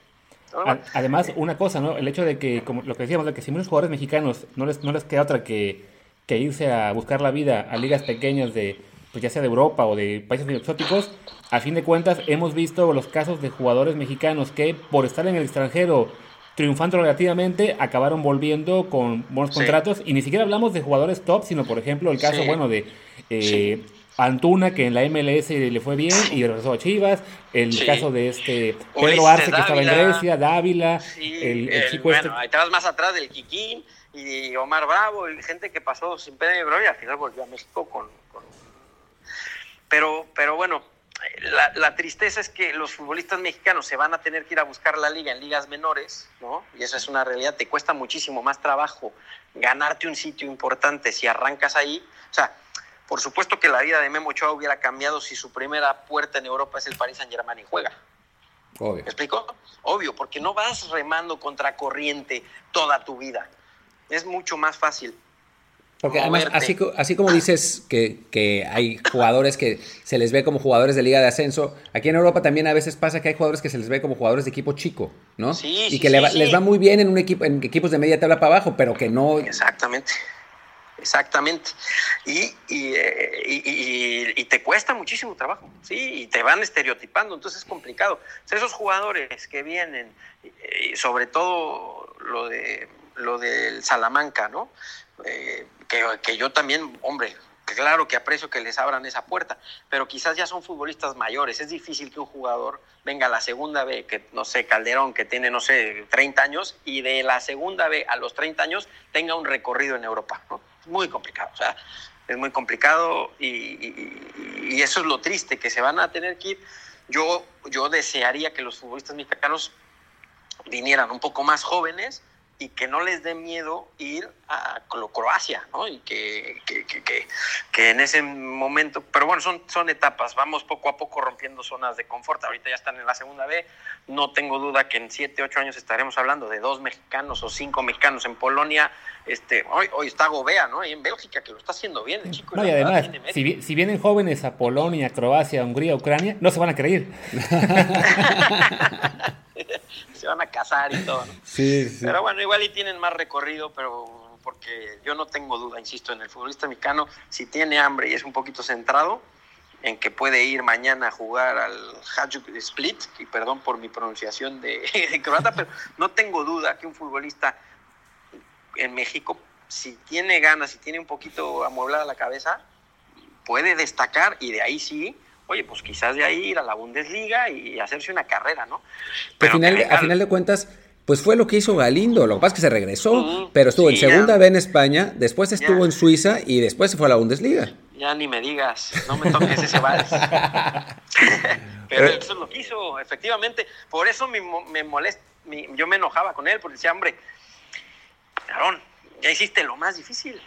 Además, una cosa, ¿no? El hecho de que, como lo que decíamos, de que si muchos jugadores mexicanos no les, no les queda otra que, que irse a buscar la vida a ligas pequeñas de, pues ya sea de Europa o de países exóticos, a fin de cuentas hemos visto los casos de jugadores mexicanos que por estar en el extranjero triunfando relativamente, acabaron volviendo con buenos contratos. Y ni siquiera hablamos de jugadores top, sino por ejemplo el caso, bueno, de eh, Antuna, que en la MLS le fue bien y regresó a Chivas. El caso de este Pedro Arce, que estaba en Grecia, Dávila, el, chico este bueno, ahí te vas más atrás del Kikín y Omar Bravo, y gente que pasó sin pena y gloria, al final volvió a México con... con... Pero, pero bueno, la, tristeza es que los futbolistas mexicanos se van a tener que ir a buscar la liga en ligas menores, ¿no? Y eso es una realidad, te cuesta muchísimo más trabajo ganarte un sitio importante si arrancas ahí. O sea, por supuesto que la vida de Memo Ochoa hubiera cambiado si su primera puerta en Europa es el Paris Saint Germain y juega. Obvio. ¿Me explico? Obvio, porque no vas remando contra corriente toda tu vida. Es mucho más fácil porque además, así, así como dices que, hay jugadores que se les ve como jugadores de liga de ascenso, aquí en Europa también a veces pasa que hay jugadores que se les ve como jugadores de equipo chico, ¿no? Sí, y que les va muy bien en un equipo, en equipos de media tabla para abajo, pero que no. Exactamente. Exactamente. Y, y, y, te cuesta muchísimo trabajo, ¿sí? Y te van estereotipando, entonces es complicado. esos jugadores que vienen, sobre todo lo de lo del Salamanca, ¿no? Eh, que, yo también, hombre, claro que aprecio que les abran esa puerta, pero quizás ya son futbolistas mayores. Es difícil que un jugador venga a la segunda B, que no sé, Calderón, que tiene, no sé, 30 años, y de la segunda B a los 30 años tenga un recorrido en Europa. ¿no? Es muy complicado, o sea, es muy complicado y, eso es lo triste, que se van a tener que ir. Yo, yo desearía que los futbolistas mexicanos vinieran un poco más jóvenes y que no les dé miedo ir a Croacia, ¿no? Y que, que, que, que, en ese momento, pero bueno, son, son etapas, vamos poco a poco rompiendo zonas de confort, ahorita ya están en la segunda B, no tengo duda que en siete, ocho años estaremos hablando de dos mexicanos o cinco mexicanos en Polonia, este, hoy, hoy está Gobea, ¿no? Y en Bélgica, que lo está haciendo bien el chico. No, y además, si, si, vienen jóvenes a Polonia, Croacia, Hungría, Ucrania, no se van a creer. se van a casar y todo, ¿no? Sí, sí. Pero bueno, igual y tienen más recorrido, pero porque yo no tengo duda, insisto, en el futbolista mexicano, si tiene hambre y es un poquito centrado, en que puede ir mañana a jugar al Hajduk Split, y perdón por mi pronunciación de, de croata, pero no tengo duda que un futbolista en México, si tiene ganas, si tiene un poquito amueblada la cabeza, puede destacar y de ahí sí oye, pues quizás de ahí ir a la Bundesliga y hacerse una carrera, ¿no? Pero final, a final de cuentas, pues fue lo que hizo Galindo. Lo que pasa es que se regresó, pero estuvo en segunda B en España, después estuvo en Suiza y después se fue a la Bundesliga. Ya ni me digas, no me toques ese vals. pero eso es lo que hizo, efectivamente. Por eso me, me molesta, yo me enojaba con él, porque decía, hombre, Aaron, ya hiciste lo más difícil.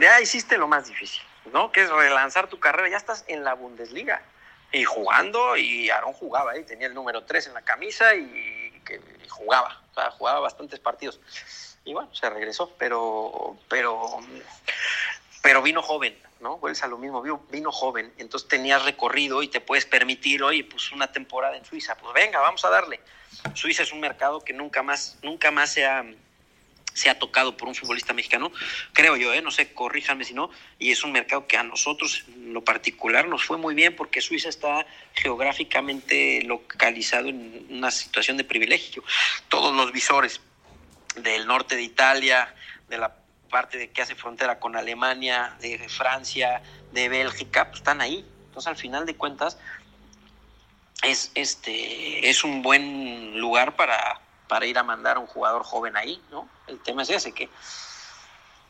Ya hiciste lo más difícil, ¿no? Que es relanzar tu carrera. Ya estás en la Bundesliga y jugando, y Aaron jugaba ahí, tenía el número 3 en la camisa y, que, jugaba, o sea, jugaba bastantes partidos. y bueno, se regresó, pero, pero, pero vino joven, ¿no? Vuelves a lo mismo, vino, joven, entonces tenías recorrido y te puedes permitir, oye, pues una temporada en Suiza, pues venga, vamos a darle. Suiza es un mercado que nunca más, nunca más se ha, se ha tocado por un futbolista mexicano, creo yo, ¿eh? no sé, corríjanme si no, y es un mercado que a nosotros en lo particular nos fue muy bien porque Suiza está geográficamente localizado en una situación de privilegio. Todos los visores del norte de Italia, de la parte de que hace frontera con Alemania, de Francia, de Bélgica, pues están ahí. Entonces, al final de cuentas, es, este, es un buen lugar para, para ir a mandar a un jugador joven ahí, ¿no? El tema es ese, que,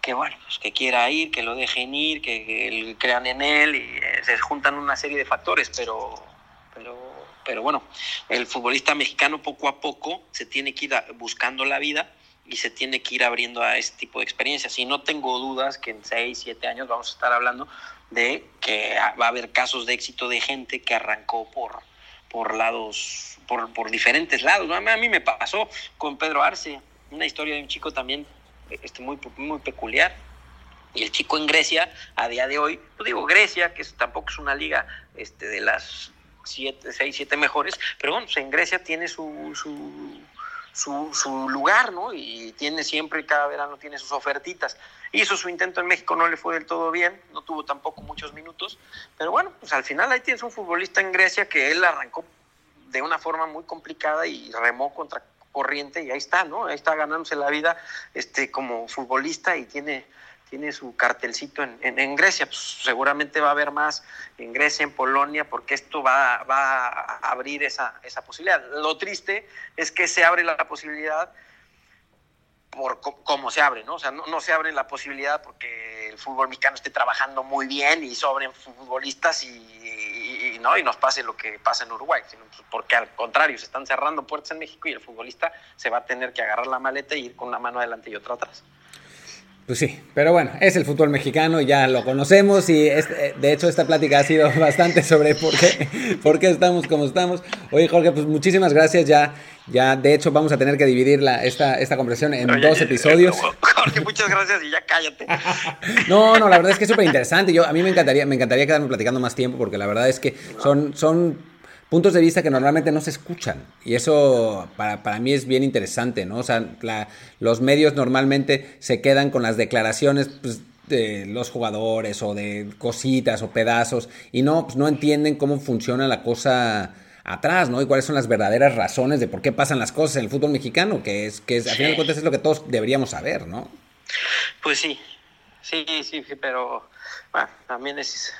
que bueno, pues que quiera ir, que lo dejen ir, que, crean en él, y eh, se juntan una serie de factores, pero, pero, pero bueno, el futbolista mexicano poco a poco se tiene que ir buscando la vida y se tiene que ir abriendo a este tipo de experiencias. Y no tengo dudas que en 6, 7 años vamos a estar hablando de que va a haber casos de éxito de gente que arrancó por, por lados, por, por diferentes lados. A mí me pasó con Pedro Arce, una historia de un chico también este, muy, muy peculiar. Y el chico en Grecia, a día de hoy, pues digo Grecia, que tampoco es una liga este, de las siete, seis, siete mejores, pero bueno, pues en Grecia tiene su, su su, su lugar, ¿no? Y tiene siempre, cada verano tiene sus ofertitas. Hizo su intento en México, no le fue del todo bien, no tuvo tampoco muchos minutos, pero bueno, pues al final ahí tienes un futbolista en Grecia que él arrancó de una forma muy complicada y remó contra corriente y ahí está, ¿no? Ahí está ganándose la vida este, como futbolista y tiene tiene su cartelcito en, en, Grecia. Pues seguramente va a haber más en Grecia, en Polonia, porque esto va, va a abrir esa, esa posibilidad. Lo triste es que se abre la posibilidad por cómo se abre, ¿no? O sea, no, se abre la posibilidad porque el fútbol mexicano esté trabajando muy bien y sobren futbolistas y, no y nos pase lo que pasa en Uruguay, sino pues, porque al contrario se están cerrando puertas en México y el futbolista se va a tener que agarrar la maleta y ir con una mano adelante y otra atrás. Pues sí, pero bueno, es el fútbol mexicano, ya lo conocemos y este, de hecho esta plática ha sido bastante sobre por qué, por qué estamos como estamos. Oye Jorge, pues muchísimas gracias, ya, ya de hecho vamos a tener que dividir la, esta, esta conversación en dos episodios. Muchas gracias y ya cállate. no, no, la verdad es que es súper interesante, yo, a mí me encantaría, me encantaría quedarme platicando más tiempo porque la verdad es que son, son puntos de vista que normalmente no se escuchan. Y eso para, para mí es bien interesante, ¿no? O sea, los medios normalmente se quedan con las declaraciones pues, de los jugadores o de cositas o pedazos y no, pues, no entienden cómo funciona la cosa atrás, ¿no? Y cuáles son las verdaderas razones de por qué pasan las cosas en el fútbol mexicano, que es que es, a final de cuentas es lo que todos deberíamos saber, ¿no? Pues sí, sí, sí, sí pero bueno, también es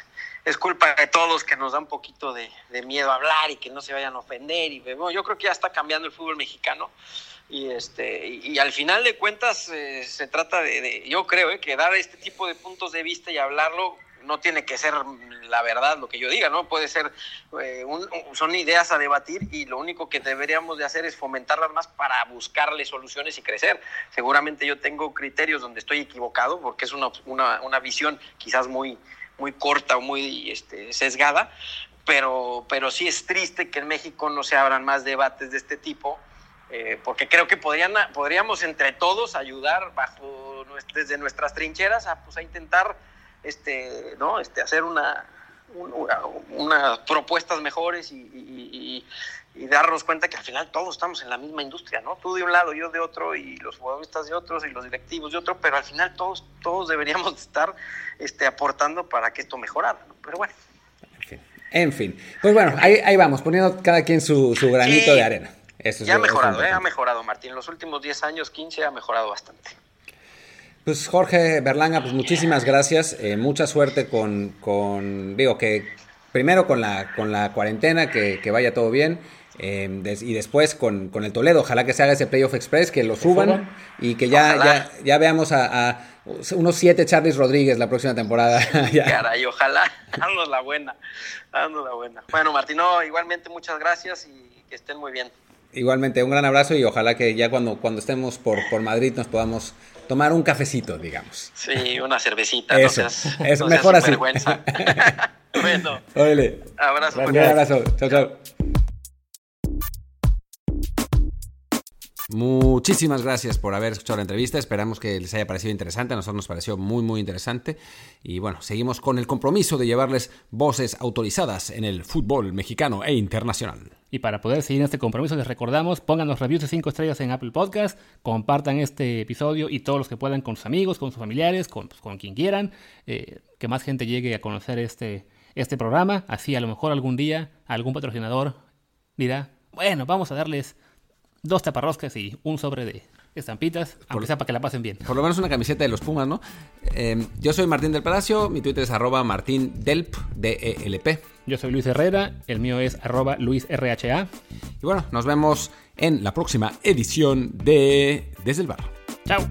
es culpa de todos que nos da un poquito de, miedo a hablar y que no se vayan a ofender. Y bueno, yo creo que ya está cambiando el fútbol mexicano. Y, este, y, al final de cuentas eh, se trata de, yo creo, eh, que dar este tipo de puntos de vista y hablarlo no tiene que ser la verdad lo que yo diga, ¿no? Puede ser, eh, son ideas a debatir y lo único que deberíamos de hacer es fomentarlas más para buscarle soluciones y crecer. Seguramente yo tengo criterios donde estoy equivocado porque es una, una, una visión quizás muy, muy corta o muy este, sesgada, pero, pero sí es triste que en México no se abran más debates de este tipo, eh, porque creo que podrían, podríamos entre todos ayudar bajo desde nuestras trincheras a, pues, a intentar este, ¿no? este, hacer una, unas propuestas mejores y, darnos cuenta que al final todos estamos en la misma industria, ¿no? Tú de un lado, yo de otro, y los futbolistas de otros, y los directivos de otro, pero al final todos, todos deberíamos estar este, aportando para que esto mejorara, ¿no? Pero bueno. En fin. Pues bueno, ahí, vamos, poniendo cada quien su, granito de arena. ya ha mejorado, ¿eh? ha mejorado, Martín. En los últimos 10 años, 15, ha mejorado bastante. Pues Jorge Berlanga, pues muchísimas gracias. Eh, mucha suerte con, con, digo, que primero con la, con la cuarentena, que, vaya todo bien. Eh, y después con, con, el Toledo, ojalá que se haga ese Playoff Express, que lo suban y que ya, ya, ya, veamos a, unos siete Charles Rodríguez la próxima temporada. Caray, ojalá, haznos la buena, haznos la buena. Bueno, Martino, igualmente muchas gracias y que estén muy bien. Igualmente, un gran abrazo y ojalá que ya cuando, cuando estemos por, por Madrid nos podamos tomar un cafecito, digamos. Sí, una cervecita. Eso, no es mejor así. bueno. Abrazo. Un abrazo. Chao, chao. Muchísimas gracias por haber escuchado la entrevista. Esperamos que les haya parecido interesante. A nosotros nos pareció muy, muy interesante. Y bueno, seguimos con el compromiso de llevarles voces autorizadas en el fútbol mexicano e internacional. Y para poder seguir este compromiso, les recordamos, pongan los reviews de 5 estrellas en Apple Podcast, compartan este episodio y todos los que puedan con sus amigos, con sus familiares, con, pues, con quien quieran, eh, que más gente llegue a conocer este, este programa. Así a lo mejor algún día algún patrocinador dirá, bueno, vamos a darles dos taparroscas y un sobre de estampitas, aunque sea para que la pasen bien. Por lo menos una camiseta de los Pumas, ¿no? Eh, yo soy Martín del Palacio, mi Twitter es arroba martindelp, D-E-L-P. Yo soy Luis Herrera, el mío es arroba luisrha. Y bueno, nos vemos en la próxima edición de Desde el Bar. Chao.